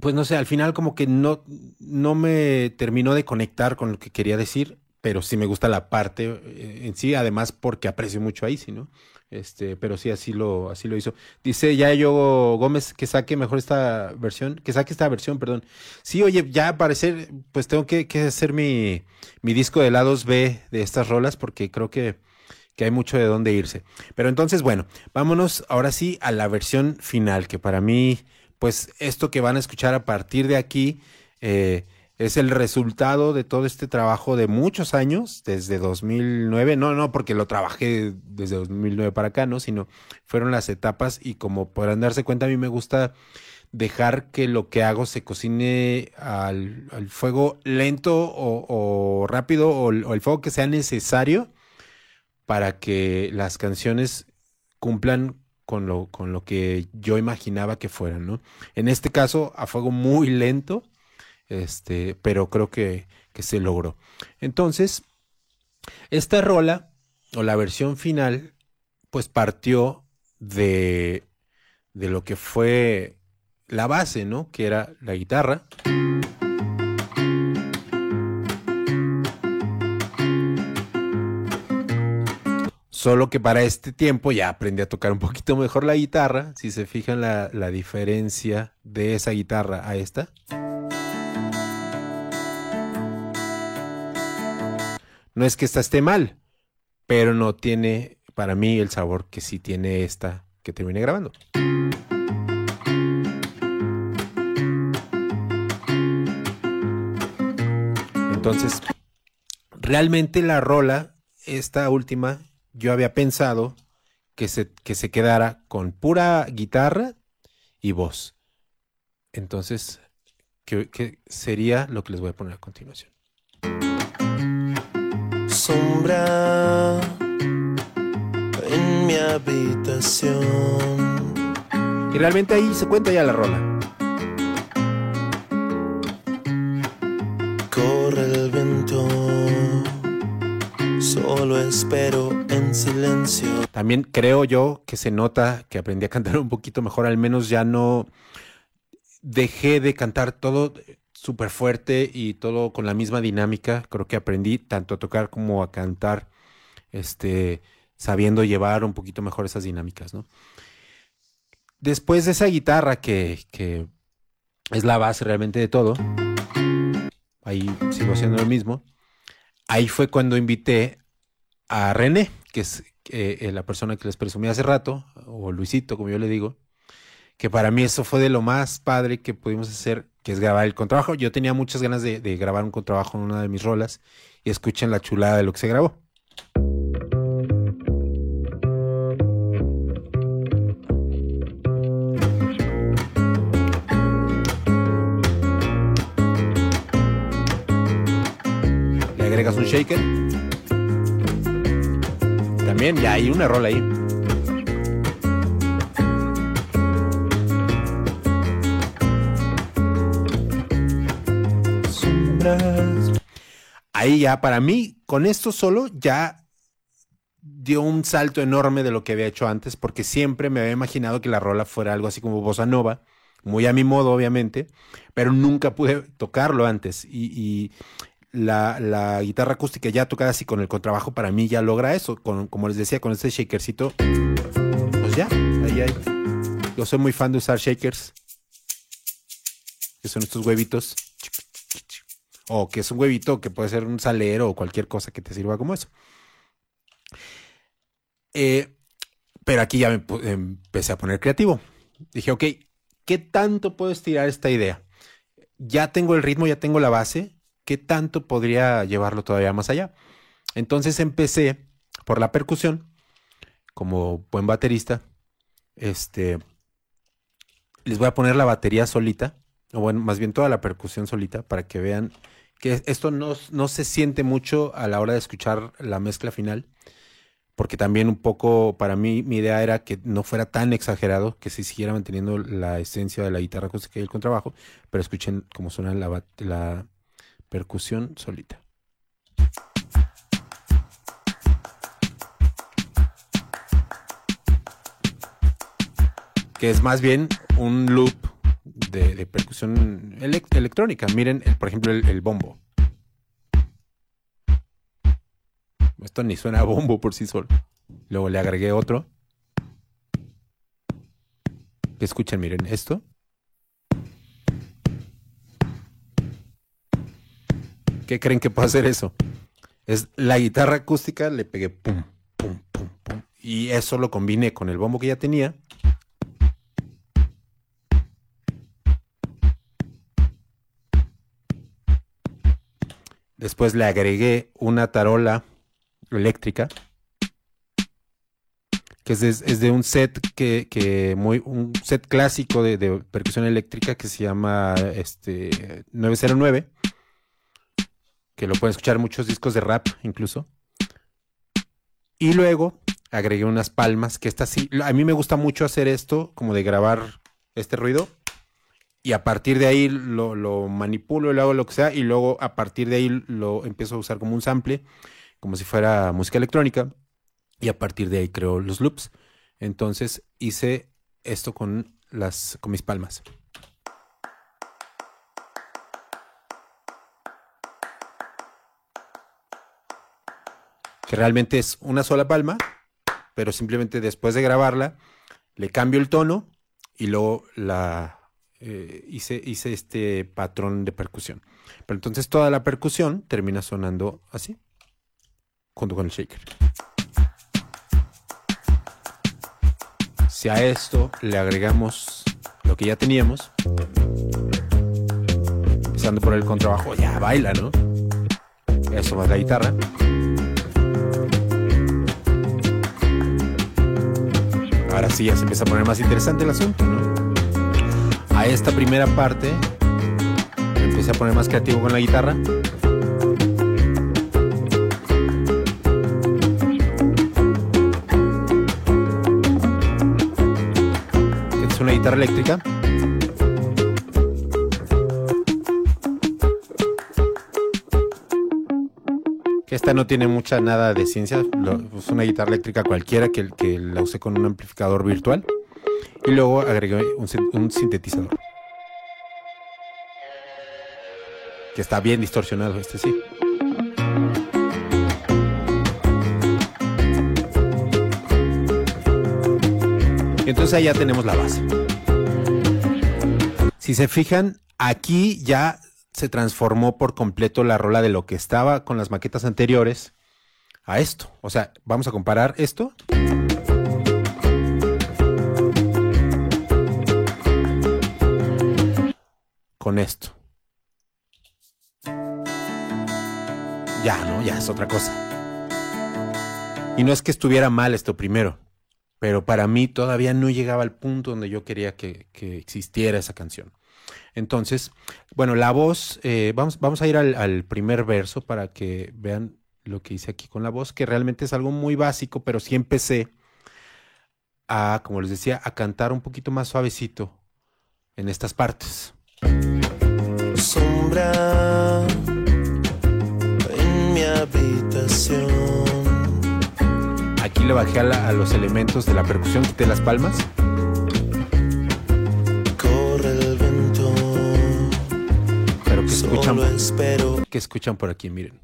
pues no sé, al final como que no, no me terminó de conectar con lo que quería decir, pero sí me gusta la parte eh, en sí, además porque aprecio mucho a Easy, ¿no? Este, pero sí, así lo, así lo hizo. Dice ya yo Gómez que saque mejor esta versión, que saque esta versión, perdón. Sí, oye, ya al parecer, pues tengo que, que hacer mi, mi disco de lados B de estas rolas, porque creo que, que hay mucho de dónde irse. Pero entonces, bueno, vámonos ahora sí a la versión final, que para mí, pues esto que van a escuchar a partir de aquí, eh, es el resultado de todo este trabajo de muchos años, desde 2009, no, no porque lo trabajé desde 2009 para acá, ¿no? Sino fueron las etapas y como podrán darse cuenta, a mí me gusta dejar que lo que hago se cocine al, fuego lento o, o rápido o, o el fuego que sea necesario para que las canciones cumplan con lo, con lo que yo imaginaba que fueran, ¿no? En este caso, a fuego muy lento, este, pero creo que, que se logró. Entonces, esta rola, o la versión final, pues partió de, de lo que fue la base, ¿no? Que era la guitarra. Solo que para este tiempo ya aprendí a tocar un poquito mejor la guitarra. Si se fijan la, la diferencia de esa guitarra a esta. No es que esta esté mal, pero no tiene para mí el sabor que sí tiene esta que terminé grabando. Entonces, realmente la rola, esta última, yo había pensado que se, que se quedara con pura guitarra y voz. Entonces, ¿qué, qué sería lo que les voy a poner a continuación? Sombra en mi habitación. Y realmente ahí se cuenta ya la rola. Corre el viento, solo espero en silencio. También creo yo que se nota que aprendí a cantar un poquito mejor, al menos ya no dejé de cantar todo súper fuerte y todo con la misma dinámica. Creo que aprendí tanto a tocar como a cantar, este, sabiendo llevar un poquito mejor esas dinámicas, ¿no? Después de esa guitarra que, que es la base realmente de todo, ahí sigo haciendo lo mismo. Ahí fue cuando invité a René, que es eh, eh, la persona que les presumí hace rato, o Luisito, como yo le digo, que para mí eso fue de lo más padre que pudimos hacer, que es grabar el contrabajo. Yo tenía muchas ganas de, de grabar un contrabajo en una de mis rolas y escuchen la chulada de lo que se grabó. Le agregas un shaker. También ya hay una rola ahí. Ahí ya, para mí, con esto solo ya dio un salto enorme de lo que había hecho antes, porque siempre me había imaginado que la rola fuera algo así como bossa nova, muy a mi modo, obviamente, pero nunca pude tocarlo antes. Y la, la guitarra acústica ya tocada así con el contrabajo, para mí ya logra eso. Con, como les decía, con este shakercito, pues ya, ahí hay. Yo soy muy fan de usar shakers, que son estos huevitos. O que es un huevito que puede ser un salero o cualquier cosa que te sirva como eso. Eh, pero aquí ya me empecé a poner creativo. Dije, ok, ¿qué tanto puedo estirar esta idea? Ya tengo el ritmo, ya tengo la base. ¿Qué tanto podría llevarlo todavía más allá? Entonces empecé por la percusión, como buen baterista. Este, les voy a poner la batería solita, o bueno, más bien toda la percusión solita, para que vean que esto no, no se siente mucho a la hora de escuchar la mezcla final, porque también un poco para mí mi idea era que no fuera tan exagerado, que se siguiera manteniendo la esencia de la guitarra acústica y el contrabajo, pero escuchen cómo suena la, percusión solita. Que es más bien un loop de, percusión elec- electrónica. Miren, por ejemplo, el, bombo. Esto ni suena bombo por sí solo. Luego le agregué otro. Escuchen, miren, esto. ¿Qué creen que puede hacer eso? Es la guitarra acústica, le pegué pum, pum, pum, pum. Y eso lo combiné con el bombo que ya tenía. Después le agregué una tarola eléctrica. Que es de, un set que, que muy, un set clásico de, de percusión eléctrica que se llama este 909. Que lo pueden escuchar muchos discos de rap, incluso. Y luego agregué unas palmas, que esta sí. A mí me gusta mucho hacer esto, como de grabar este ruido y a partir de ahí lo, lo manipulo, le hago lo que sea, y luego a partir de ahí lo empiezo a usar como un sample, como si fuera música electrónica, y a partir de ahí creo los loops. Entonces hice esto con, las, con mis palmas. Que realmente es una sola palma, pero simplemente después de grabarla, le cambio el tono y luego la, eh, hice, hice este patrón de percusión. Pero entonces toda la percusión termina sonando así, junto con el shaker. Si a esto le agregamos lo que ya teníamos, empezando por el contrabajo, ya baila, ¿no? Eso más la guitarra. Ahora sí ya se empieza a poner más interesante el asunto, ¿no? a esta primera parte me empecé a poner más creativo con la guitarra. Es una guitarra eléctrica. Esta no tiene mucha nada de ciencia, es una guitarra eléctrica cualquiera que, la use con un amplificador virtual. Y luego agregué un, un sintetizador. Que está bien distorsionado, este sí. Entonces ahí ya tenemos la base. Si se fijan, aquí ya se transformó por completo la rola de lo que estaba con las maquetas anteriores a esto. O sea, vamos a comparar esto. Con esto. Ya, ¿no? Ya es otra cosa. Y no es que estuviera mal esto primero, pero para mí todavía no llegaba al punto donde yo quería que, que existiera esa canción. Entonces, bueno, la voz, eh, vamos, vamos a ir al, al primer verso para que vean lo que hice aquí con la voz, que realmente es algo muy básico, pero sí empecé a, como les decía, a cantar un poquito más suavecito en estas partes. Sombra en mi habitación. Aquí le bajé a, la- a los elementos de la percusión, quité las palmas. Escuchan, Solo espero. que escuchan por aquí, miren.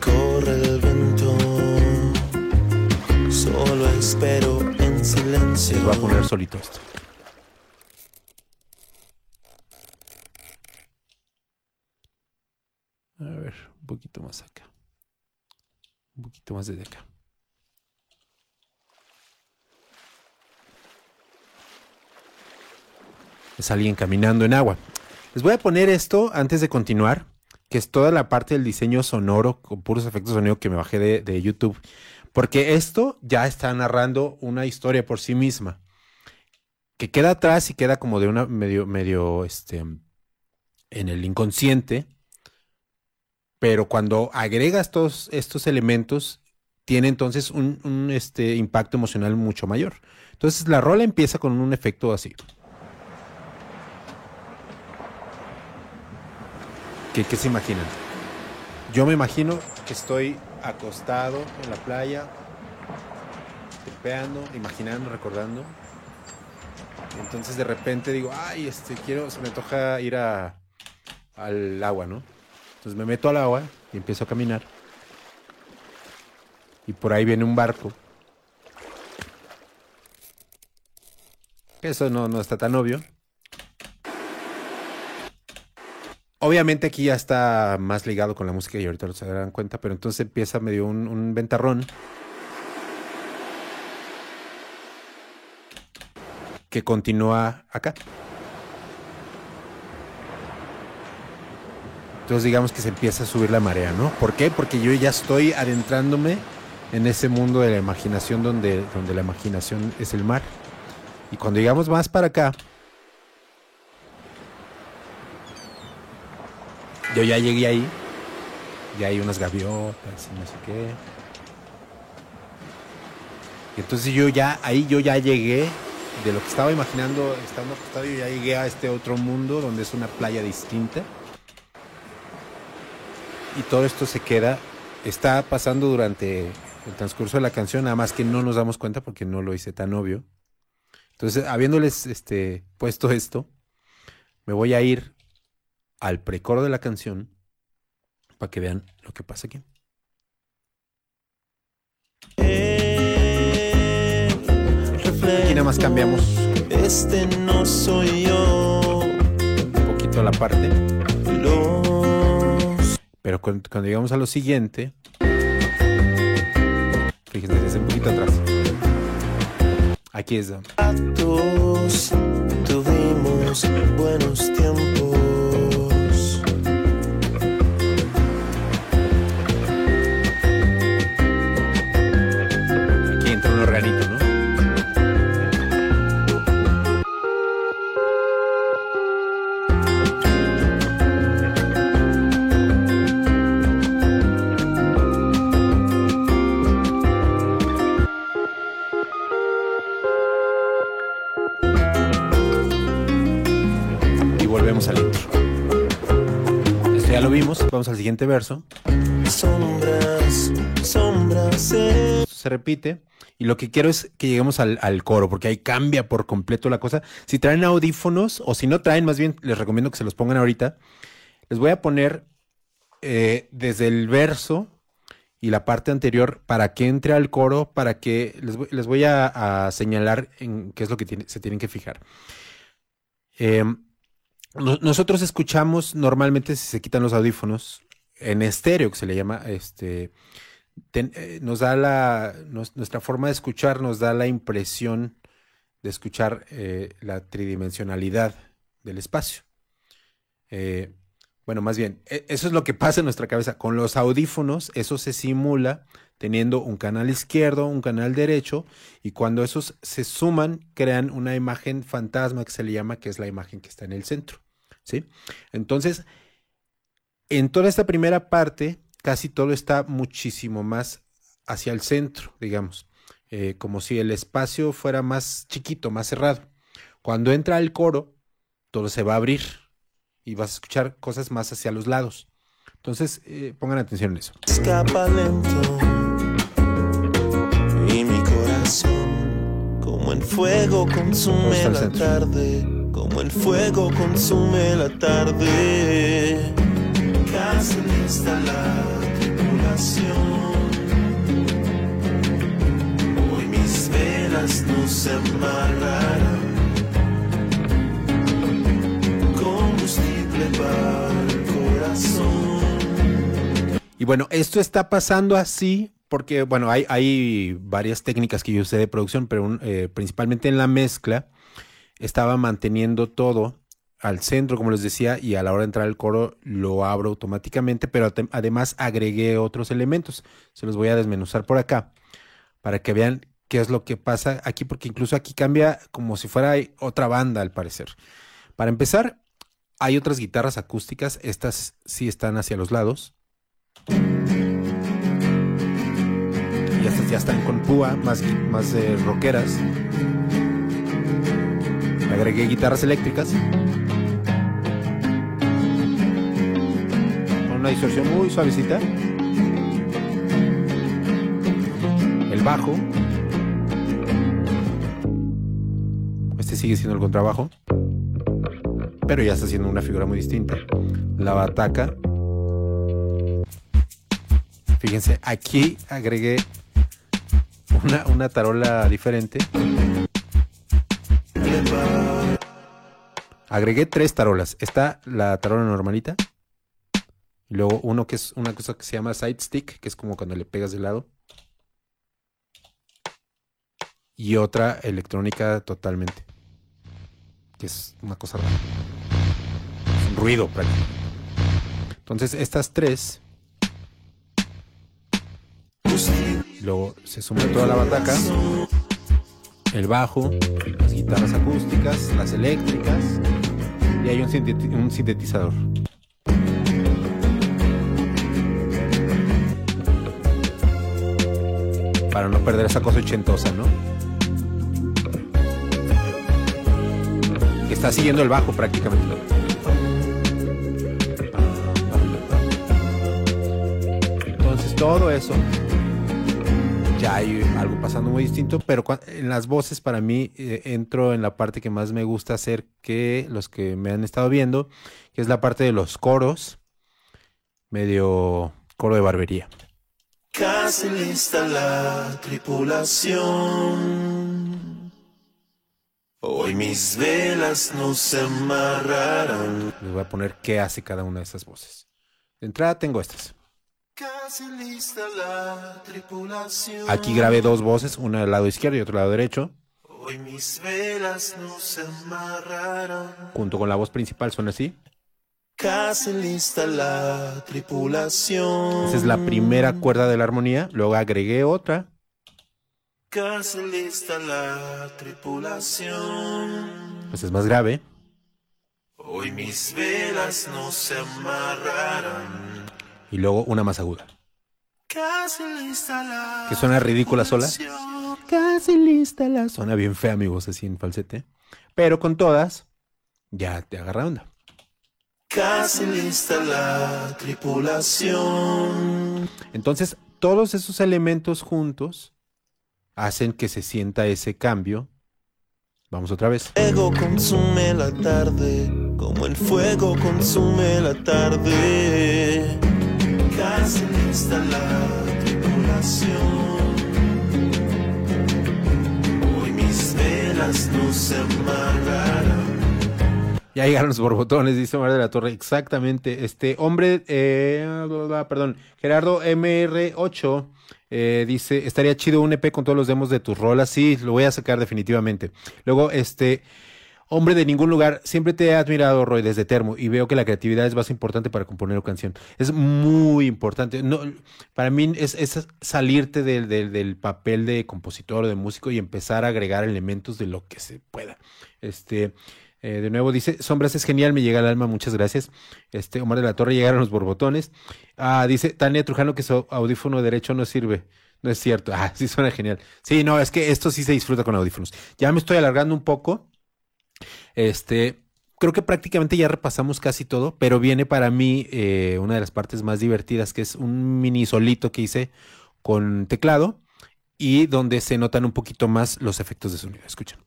Corre el viento. Solo espero en silencio. Les voy a poner solito esto. A ver, un poquito más acá. Un poquito más desde acá. Es alguien caminando en agua. Les voy a poner esto antes de continuar, que es toda la parte del diseño sonoro con puros efectos de sonido que me bajé de, YouTube. Porque esto ya está narrando una historia por sí misma. Que queda atrás y queda como de una medio, medio, este, en el inconsciente. Pero cuando agregas todos estos elementos, tiene entonces un, un, este, impacto emocional mucho mayor. Entonces la rola empieza con un efecto así. ¿Qué, se imaginan? Yo me imagino que estoy acostado en la playa, tripeando, imaginando, recordando. Entonces de repente digo, ay, este, quiero, se me antoja ir al agua, ¿no? Entonces me meto al agua y empiezo a caminar. Y por ahí viene un barco. Eso no, no está tan obvio. Obviamente aquí ya está más ligado con la música y ahorita se darán cuenta, pero entonces empieza medio un, un ventarrón que continúa acá. Entonces digamos que se empieza a subir la marea, ¿no? ¿Por qué? Porque yo ya estoy adentrándome en ese mundo de la imaginación donde, donde la imaginación es el mar. Y cuando llegamos más para acá, yo ya llegué ahí, ya hay unas gaviotas y no sé qué. Y entonces yo ya, ahí yo ya llegué de lo que estaba imaginando estando acostado, yo ya llegué a este otro mundo donde es una playa distinta. Y todo esto se queda, está pasando durante el transcurso de la canción, nada más que no nos damos cuenta porque no lo hice tan obvio. Entonces, habiéndoles este, puesto esto, me voy a ir al precoro de la canción para que vean lo que pasa aquí. Aquí nada más cambiamos Este no soy yo. un poquito la parte, Los pero cuando, cuando llegamos a lo siguiente, fíjense, desde un poquito atrás. Aquí es tuvimos buenos tiempos. Vamos al siguiente verso. Sombras, sombras. eh. se repite. Y lo que quiero es que lleguemos al, al coro, porque ahí cambia por completo la cosa. Si traen audífonos, o si no traen, más bien les recomiendo que se los pongan ahorita. Les voy a poner eh, desde el verso y la parte anterior para que entre al coro, para que les voy, les voy a, a señalar en qué es lo que tiene- se tienen que fijar. Eh, nosotros escuchamos normalmente si se quitan los audífonos en estéreo, que se le llama, este, eh, nos da la, nuestra forma de escuchar nos da la impresión de escuchar eh, la tridimensionalidad del espacio. Eh, bueno, más bien, e- eso es lo que pasa en nuestra cabeza. Con los audífonos, eso se simula teniendo un canal izquierdo, un canal derecho, y cuando esos se suman, crean una imagen fantasma que se le llama, que es la imagen que está en el centro. ¿Sí? Entonces, en toda esta primera parte, casi todo está muchísimo más hacia el centro, digamos, eh, como si el espacio fuera más chiquito, más cerrado. Cuando entra el coro, todo se va a abrir y vas a escuchar cosas más hacia los lados. Entonces, eh, pongan atención en eso. escapa lento y mi corazón como el fuego consume la tarde como el fuego consume la tarde. Casi lista la tripulación hoy mis velas no se amarrarán combustible para el corazón. Y bueno, esto está pasando así porque, bueno, hay, hay varias técnicas que yo usé de producción, pero un- eh, principalmente en la mezcla estaba manteniendo todo al centro, como les decía, y a la hora de entrar al coro lo abro automáticamente, pero además agregué otros elementos. Se los voy a desmenuzar por acá para que vean qué es lo que pasa aquí, porque incluso aquí cambia como si fuera otra banda al parecer. Para empezar, hay otras guitarras acústicas, estas sí están hacia los lados. Y estas ya están con púa, más, más eh, rockeras. Agregué guitarras eléctricas. Con una distorsión muy suavecita. El bajo. Este sigue siendo el contrabajo. Pero ya está haciendo una figura muy distinta. La bataca. Fíjense, aquí agregué una, una tarola diferente. Agregué tres tarolas. Está la tarola normalita. Luego uno que es una cosa que se llama side stick, que es como cuando le pegas de lado. Y otra electrónica totalmente. Que es una cosa rara. Es un ruido prácticamente. Entonces estas tres. Luego se suma toda la bataca. El bajo, las guitarras acústicas, las eléctricas. Y hay un, sinteti- un sintetizador. Para no perder esa cosa ochentosa, ¿no? Que está siguiendo el bajo prácticamente. Entonces todo eso ya hay algo pasando muy distinto, pero en las voces para mí eh, entro en la parte que más me gusta hacer que los que me han estado viendo, que es la parte de los coros, medio coro de barbería. Casi lista la tripulación. Hoy mis velas no se amarrarán. Les voy a poner qué hace cada una de esas voces. De entrada tengo estas. Casi lista la tripulación. Aquí grabé dos voces, una del lado izquierdo y otro lado derecho. Hoy mis velas no se amarrarán. Junto con la voz principal son así. Casi lista la tripulación. Esa es la primera cuerda de la armonía. Luego agregué otra. Casi lista la tripulación. Pues es más grave. Hoy mis velas no se amarrarán. Y luego una más aguda. Que suena ridícula sola. Casi lista la. Suena bien fea mi voz así en falsete. Pero con todas, ya te agarra onda. Casi lista la tripulación. Entonces, todos esos elementos juntos hacen que se sienta ese cambio. Vamos otra vez. Fuego consume la tarde, como el fuego consume la tarde. Lista la tripulación. Hoy mis velas no se amarrarán. Ya llegaron los borbotones, dice Omar de la Torre. Exactamente. Este hombre, eh, bla, perdón, Gerardo MR8 eh, dice, estaría chido un EP con todos los demos de tus rolas. Sí, lo voy a sacar definitivamente. Luego, este, hombre de ningún lugar, siempre te he admirado, Roy, desde Termo, y veo que la creatividad es más importante para componer una canción. Es muy importante. No, para mí es, salirte del, del- del papel de compositor o de músico y empezar a agregar elementos de lo que se pueda. Este, eh, de nuevo dice, Sombras es genial, me llega al alma, muchas gracias. Este, Omar de la Torre, llegaron los borbotones. Ah, dice Tania Trujano que su audífono derecho no sirve. No es cierto. Ah, sí suena genial. Sí, no, es que esto sí se disfruta con audífonos. Ya me estoy alargando un poco. Este, creo que prácticamente ya repasamos casi todo, pero viene para mí eh, una de las partes más divertidas, que es un mini solito que hice con teclado y donde se notan un poquito más los efectos de sonido. Escuchen.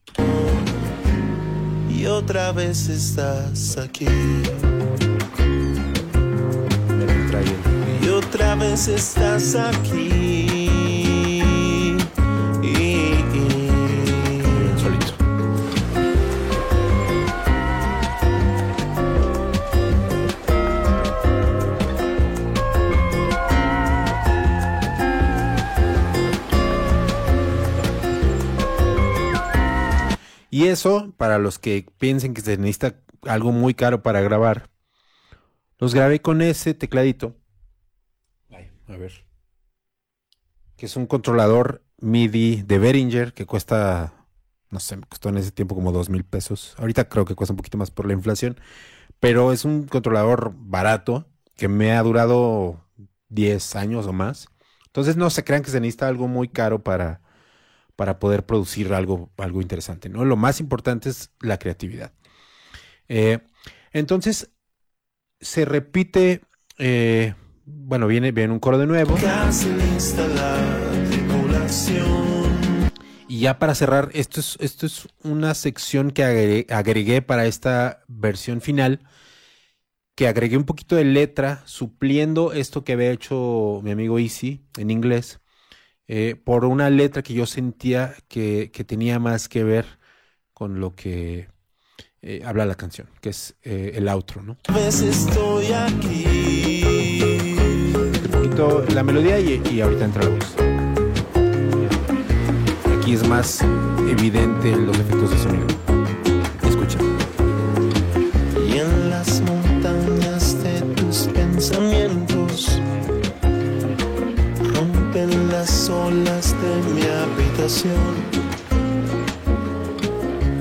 Y otra vez estás aquí. Y otra vez estás aquí. Y eso, para los que piensen que se necesita algo muy caro para grabar, los grabé con ese tecladito. A ver. Que es un controlador MIDI de Behringer que cuesta, no sé, me costó en ese tiempo como dos mil pesos. Ahorita creo que cuesta un poquito más por la inflación. Pero es un controlador barato que me ha durado 10 años o más. Entonces no se crean que se necesita algo muy caro para, para poder producir algo, algo interesante, ¿no? Lo más importante es la creatividad. Eh, entonces, se repite, eh, bueno, viene, viene un coro de nuevo. Y ya para cerrar, esto es, esto es una sección que agregué, agregué para esta versión final, que agregué un poquito de letra, supliendo esto que había hecho mi amigo Easy en inglés, eh, por una letra que yo sentía que, que tenía más que ver con lo que eh, habla la canción, que es eh, el outro, ¿no? A veces estoy aquí. Un poquito la melodía y, y ahorita entra la voz. Aquí es más evidente los efectos de sonido. Escucha. Y en las montañas de tus pensamientos habitación.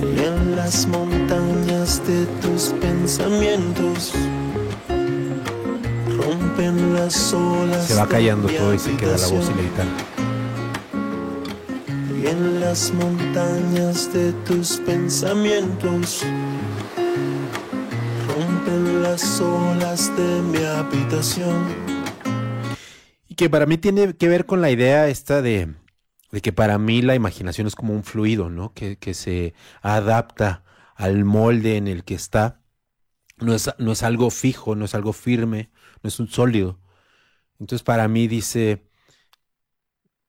Y en las montañas de tus pensamientos rompen las olas Se va callando todo y se queda la voz y la habitación. guitarra. Y en las montañas de tus pensamientos rompen las olas de mi habitación. Y que para mí tiene que ver con la idea esta de, de que para mí la imaginación es como un fluido, ¿no? Que, que se adapta al molde en el que está. No es, no es algo fijo, no es algo firme, no es un sólido. Entonces para mí dice,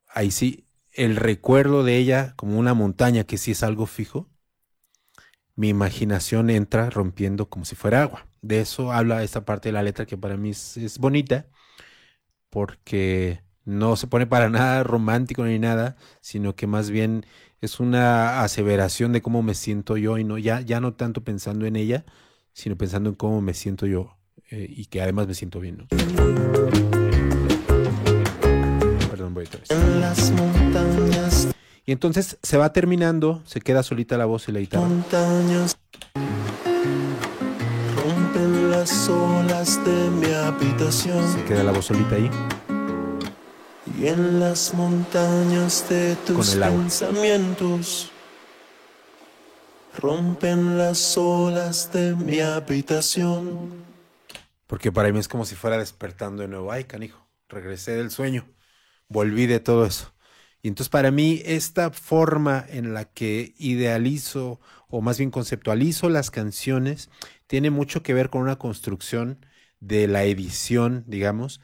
ahí sí, el recuerdo de ella como una montaña que sí es algo fijo, mi imaginación entra rompiendo como si fuera agua. De eso habla esta parte de la letra que para mí es, es bonita porque no se pone para nada romántico ni nada, sino que más bien es una aseveración de cómo me siento yo y no ya, ya no tanto pensando en ella, sino pensando en cómo me siento yo eh, y que además me siento bien. ¿no? Perdón, voy otra vez. En las montañas, Y entonces se va terminando, se queda solita la voz y la guitarra. montañas rompen las olas de mi habitación. Se queda la voz solita ahí. Y en las montañas de tus pensamientos rompen las olas de mi habitación. porque para mí es como si fuera despertando de nuevo. Ay, canijo, regresé del sueño, volví de todo eso. Y entonces para mí esta forma en la que idealizo o más bien conceptualizo las canciones tiene mucho que ver con una construcción de la edición, digamos,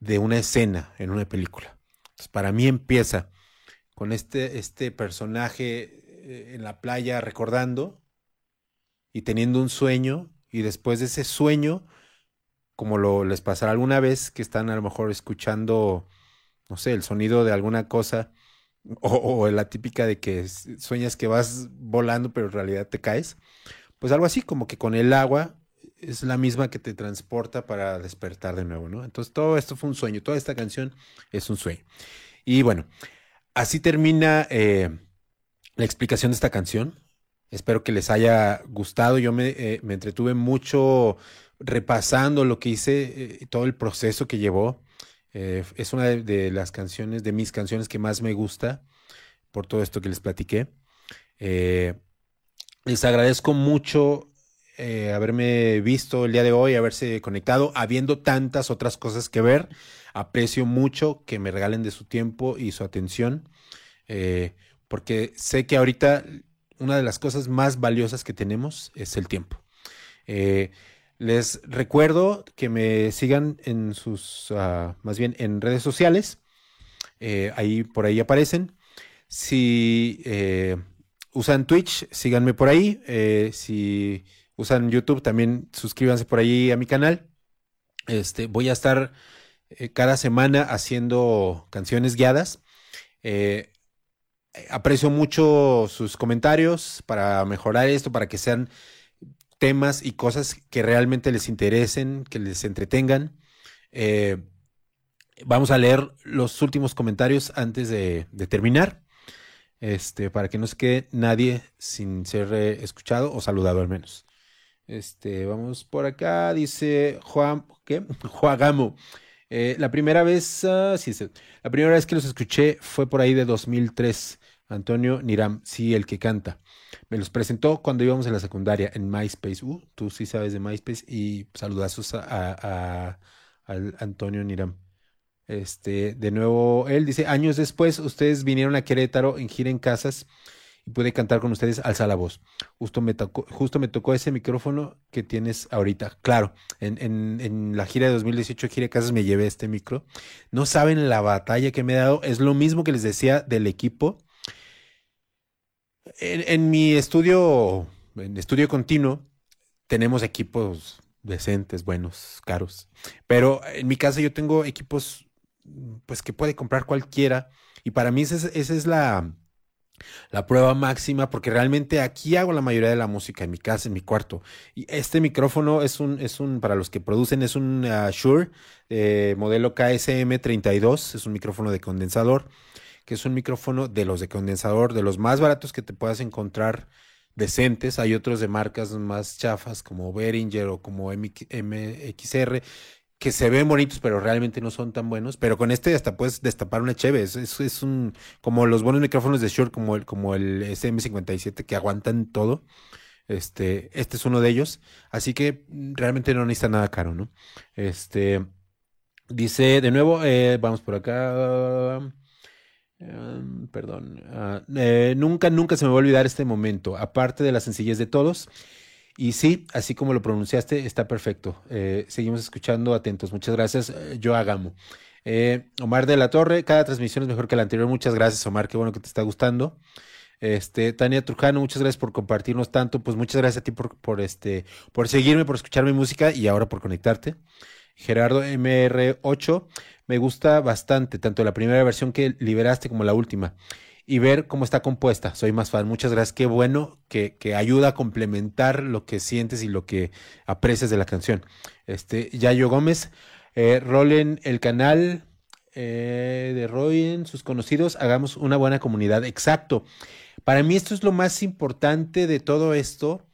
de una escena en una película. Para mí empieza con este, este personaje eh, en la playa recordando y teniendo un sueño y después de ese sueño, como lo les pasará alguna vez que están a lo mejor escuchando, no sé, el sonido de alguna cosa o, o la típica de que sueñas que vas volando pero en realidad te caes, pues algo así como que con el agua es la misma que te transporta para despertar de nuevo, ¿no? Entonces todo esto fue un sueño, toda esta canción es un sueño. Y bueno, así termina eh, la explicación de esta canción. Espero que les haya gustado. Yo me, eh, me entretuve mucho repasando lo que hice, eh, todo el proceso que llevó. es una de, de, las canciones, de mis canciones que más me gusta por todo esto que les platiqué. les agradezco mucho eh, haberme visto el día de hoy, haberse conectado, habiendo tantas otras cosas que ver. Aprecio mucho que me regalen de su tiempo y su atención, eh, porque sé que ahorita una de las cosas más valiosas que tenemos es el tiempo. Eh, les recuerdo que me sigan en sus, uh, más bien en redes sociales. Ahí por ahí aparecen. Si usan Twitch, síganme por ahí. Si usan YouTube, también suscríbanse por ahí a mi canal. Este, voy a estar eh, cada semana haciendo canciones guiadas. Eh, aprecio mucho sus comentarios para mejorar esto, para que sean temas y cosas que realmente les interesen, que les entretengan. Eh, vamos a leer los últimos comentarios antes de, de, terminar, este, para que no se quede nadie sin ser escuchado o saludado al menos. Este, vamos por acá, dice Juan, ¿qué? Juagamo. Eh, la primera vez, uh, sí, la primera vez que los escuché fue por ahí de 2003. Antonio Niram, sí, el que canta. Me los presentó cuando íbamos en la secundaria en MySpace. Uh, tú sí sabes de MySpace y saludazos a, a, a, a Antonio Niram. Este, de nuevo, él dice, años después, ustedes vinieron a Querétaro en gira en casas y pude cantar con ustedes, alza la voz. Justo me tocó, justo me tocó ese micrófono que tienes ahorita. Claro, en, en, la gira de 2018, gira de casas, me llevé este micro. No saben la batalla que me he dado. Es lo mismo que les decía del equipo. En, en mi estudio, en estudio continuo, tenemos equipos decentes, buenos, caros. Pero en mi casa yo tengo equipos, pues que puede comprar cualquiera. Y para mí esa es, esa es la, la prueba máxima, porque realmente aquí hago la mayoría de la música en mi casa, en mi cuarto. Y este micrófono es un, es un para los que producen, es un uh, Shure eh, modelo KSM32, es un micrófono de condensador, que es un micrófono de los de condensador, de los más baratos que te puedas encontrar decentes. Hay otros de marcas más chafas como Behringer o como MXR que se ven bonitos, pero realmente no son tan buenos. Pero con este hasta puedes destapar una cheve. Es, es, un, como los buenos micrófonos de Shure, como el, como el SM57, que aguantan todo. Este, este es uno de ellos. Así que realmente no necesita nada caro, ¿no? Este, dice, de nuevo, eh, vamos por acá. Um, perdón. Uh, eh, nunca, nunca se me va a olvidar este momento. Aparte de la sencillez de todos. Y sí, así como lo pronunciaste, está perfecto. Eh, seguimos escuchando atentos. Muchas gracias, yo hagamo. Eh, Omar de la Torre, cada transmisión es mejor que la anterior. Muchas gracias, Omar. Qué bueno que te está gustando. Este, Tania Trujano, muchas gracias por compartirnos tanto. Pues muchas gracias a ti por, por este, por seguirme, por escuchar mi música y ahora por conectarte. Gerardo MR8, me gusta bastante, tanto la primera versión que liberaste como la última y ver cómo está compuesta. Soy más fan. Muchas gracias. Qué bueno que, que, ayuda a complementar lo que sientes y lo que aprecias de la canción. Este, Yayo Gómez, eh, rolen el canal eh, de Royen, sus conocidos, hagamos una buena comunidad. Exacto. Para mí esto es lo más importante de todo esto.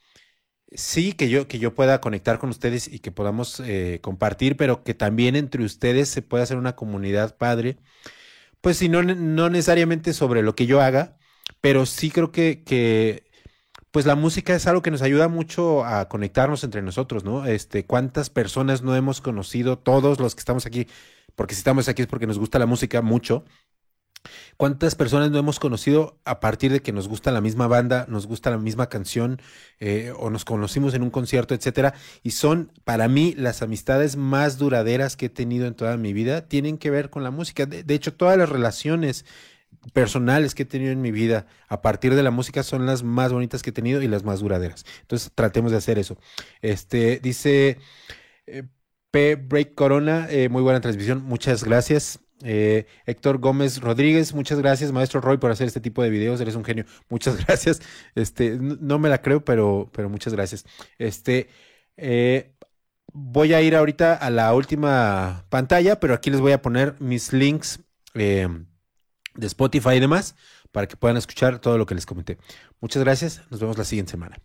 Sí, que yo, que yo pueda conectar con ustedes y que podamos eh, compartir, pero que también entre ustedes se pueda hacer una comunidad padre pues sí, no, no necesariamente sobre lo que yo haga, pero sí creo que, que pues la música es algo que nos ayuda mucho a conectarnos entre nosotros, ¿no? Este, cuántas personas no hemos conocido, todos los que estamos aquí, porque si estamos aquí es porque nos gusta la música mucho. ¿Cuántas personas no hemos conocido a partir de que nos gusta la misma banda, nos gusta la misma canción eh, o nos conocimos en un concierto, etcétera? Y son para mí las amistades más duraderas que he tenido en toda mi vida, tienen que ver con la música. De, hecho, todas las relaciones personales que he tenido en mi vida a partir de la música son las más bonitas que he tenido y las más duraderas. Entonces, tratemos de hacer eso. Este dice eh, P. Break Corona, eh, muy buena transmisión, muchas gracias. Eh, Héctor Gómez Rodríguez, muchas gracias, maestro Roy, por hacer este tipo de videos. Eres un genio. Muchas gracias. Este, no me la creo, pero, pero muchas gracias. Este, eh, voy a ir ahorita a la última pantalla, pero aquí les voy a poner mis links eh, de Spotify y demás para que puedan escuchar todo lo que les comenté. Muchas gracias. Nos vemos la siguiente semana.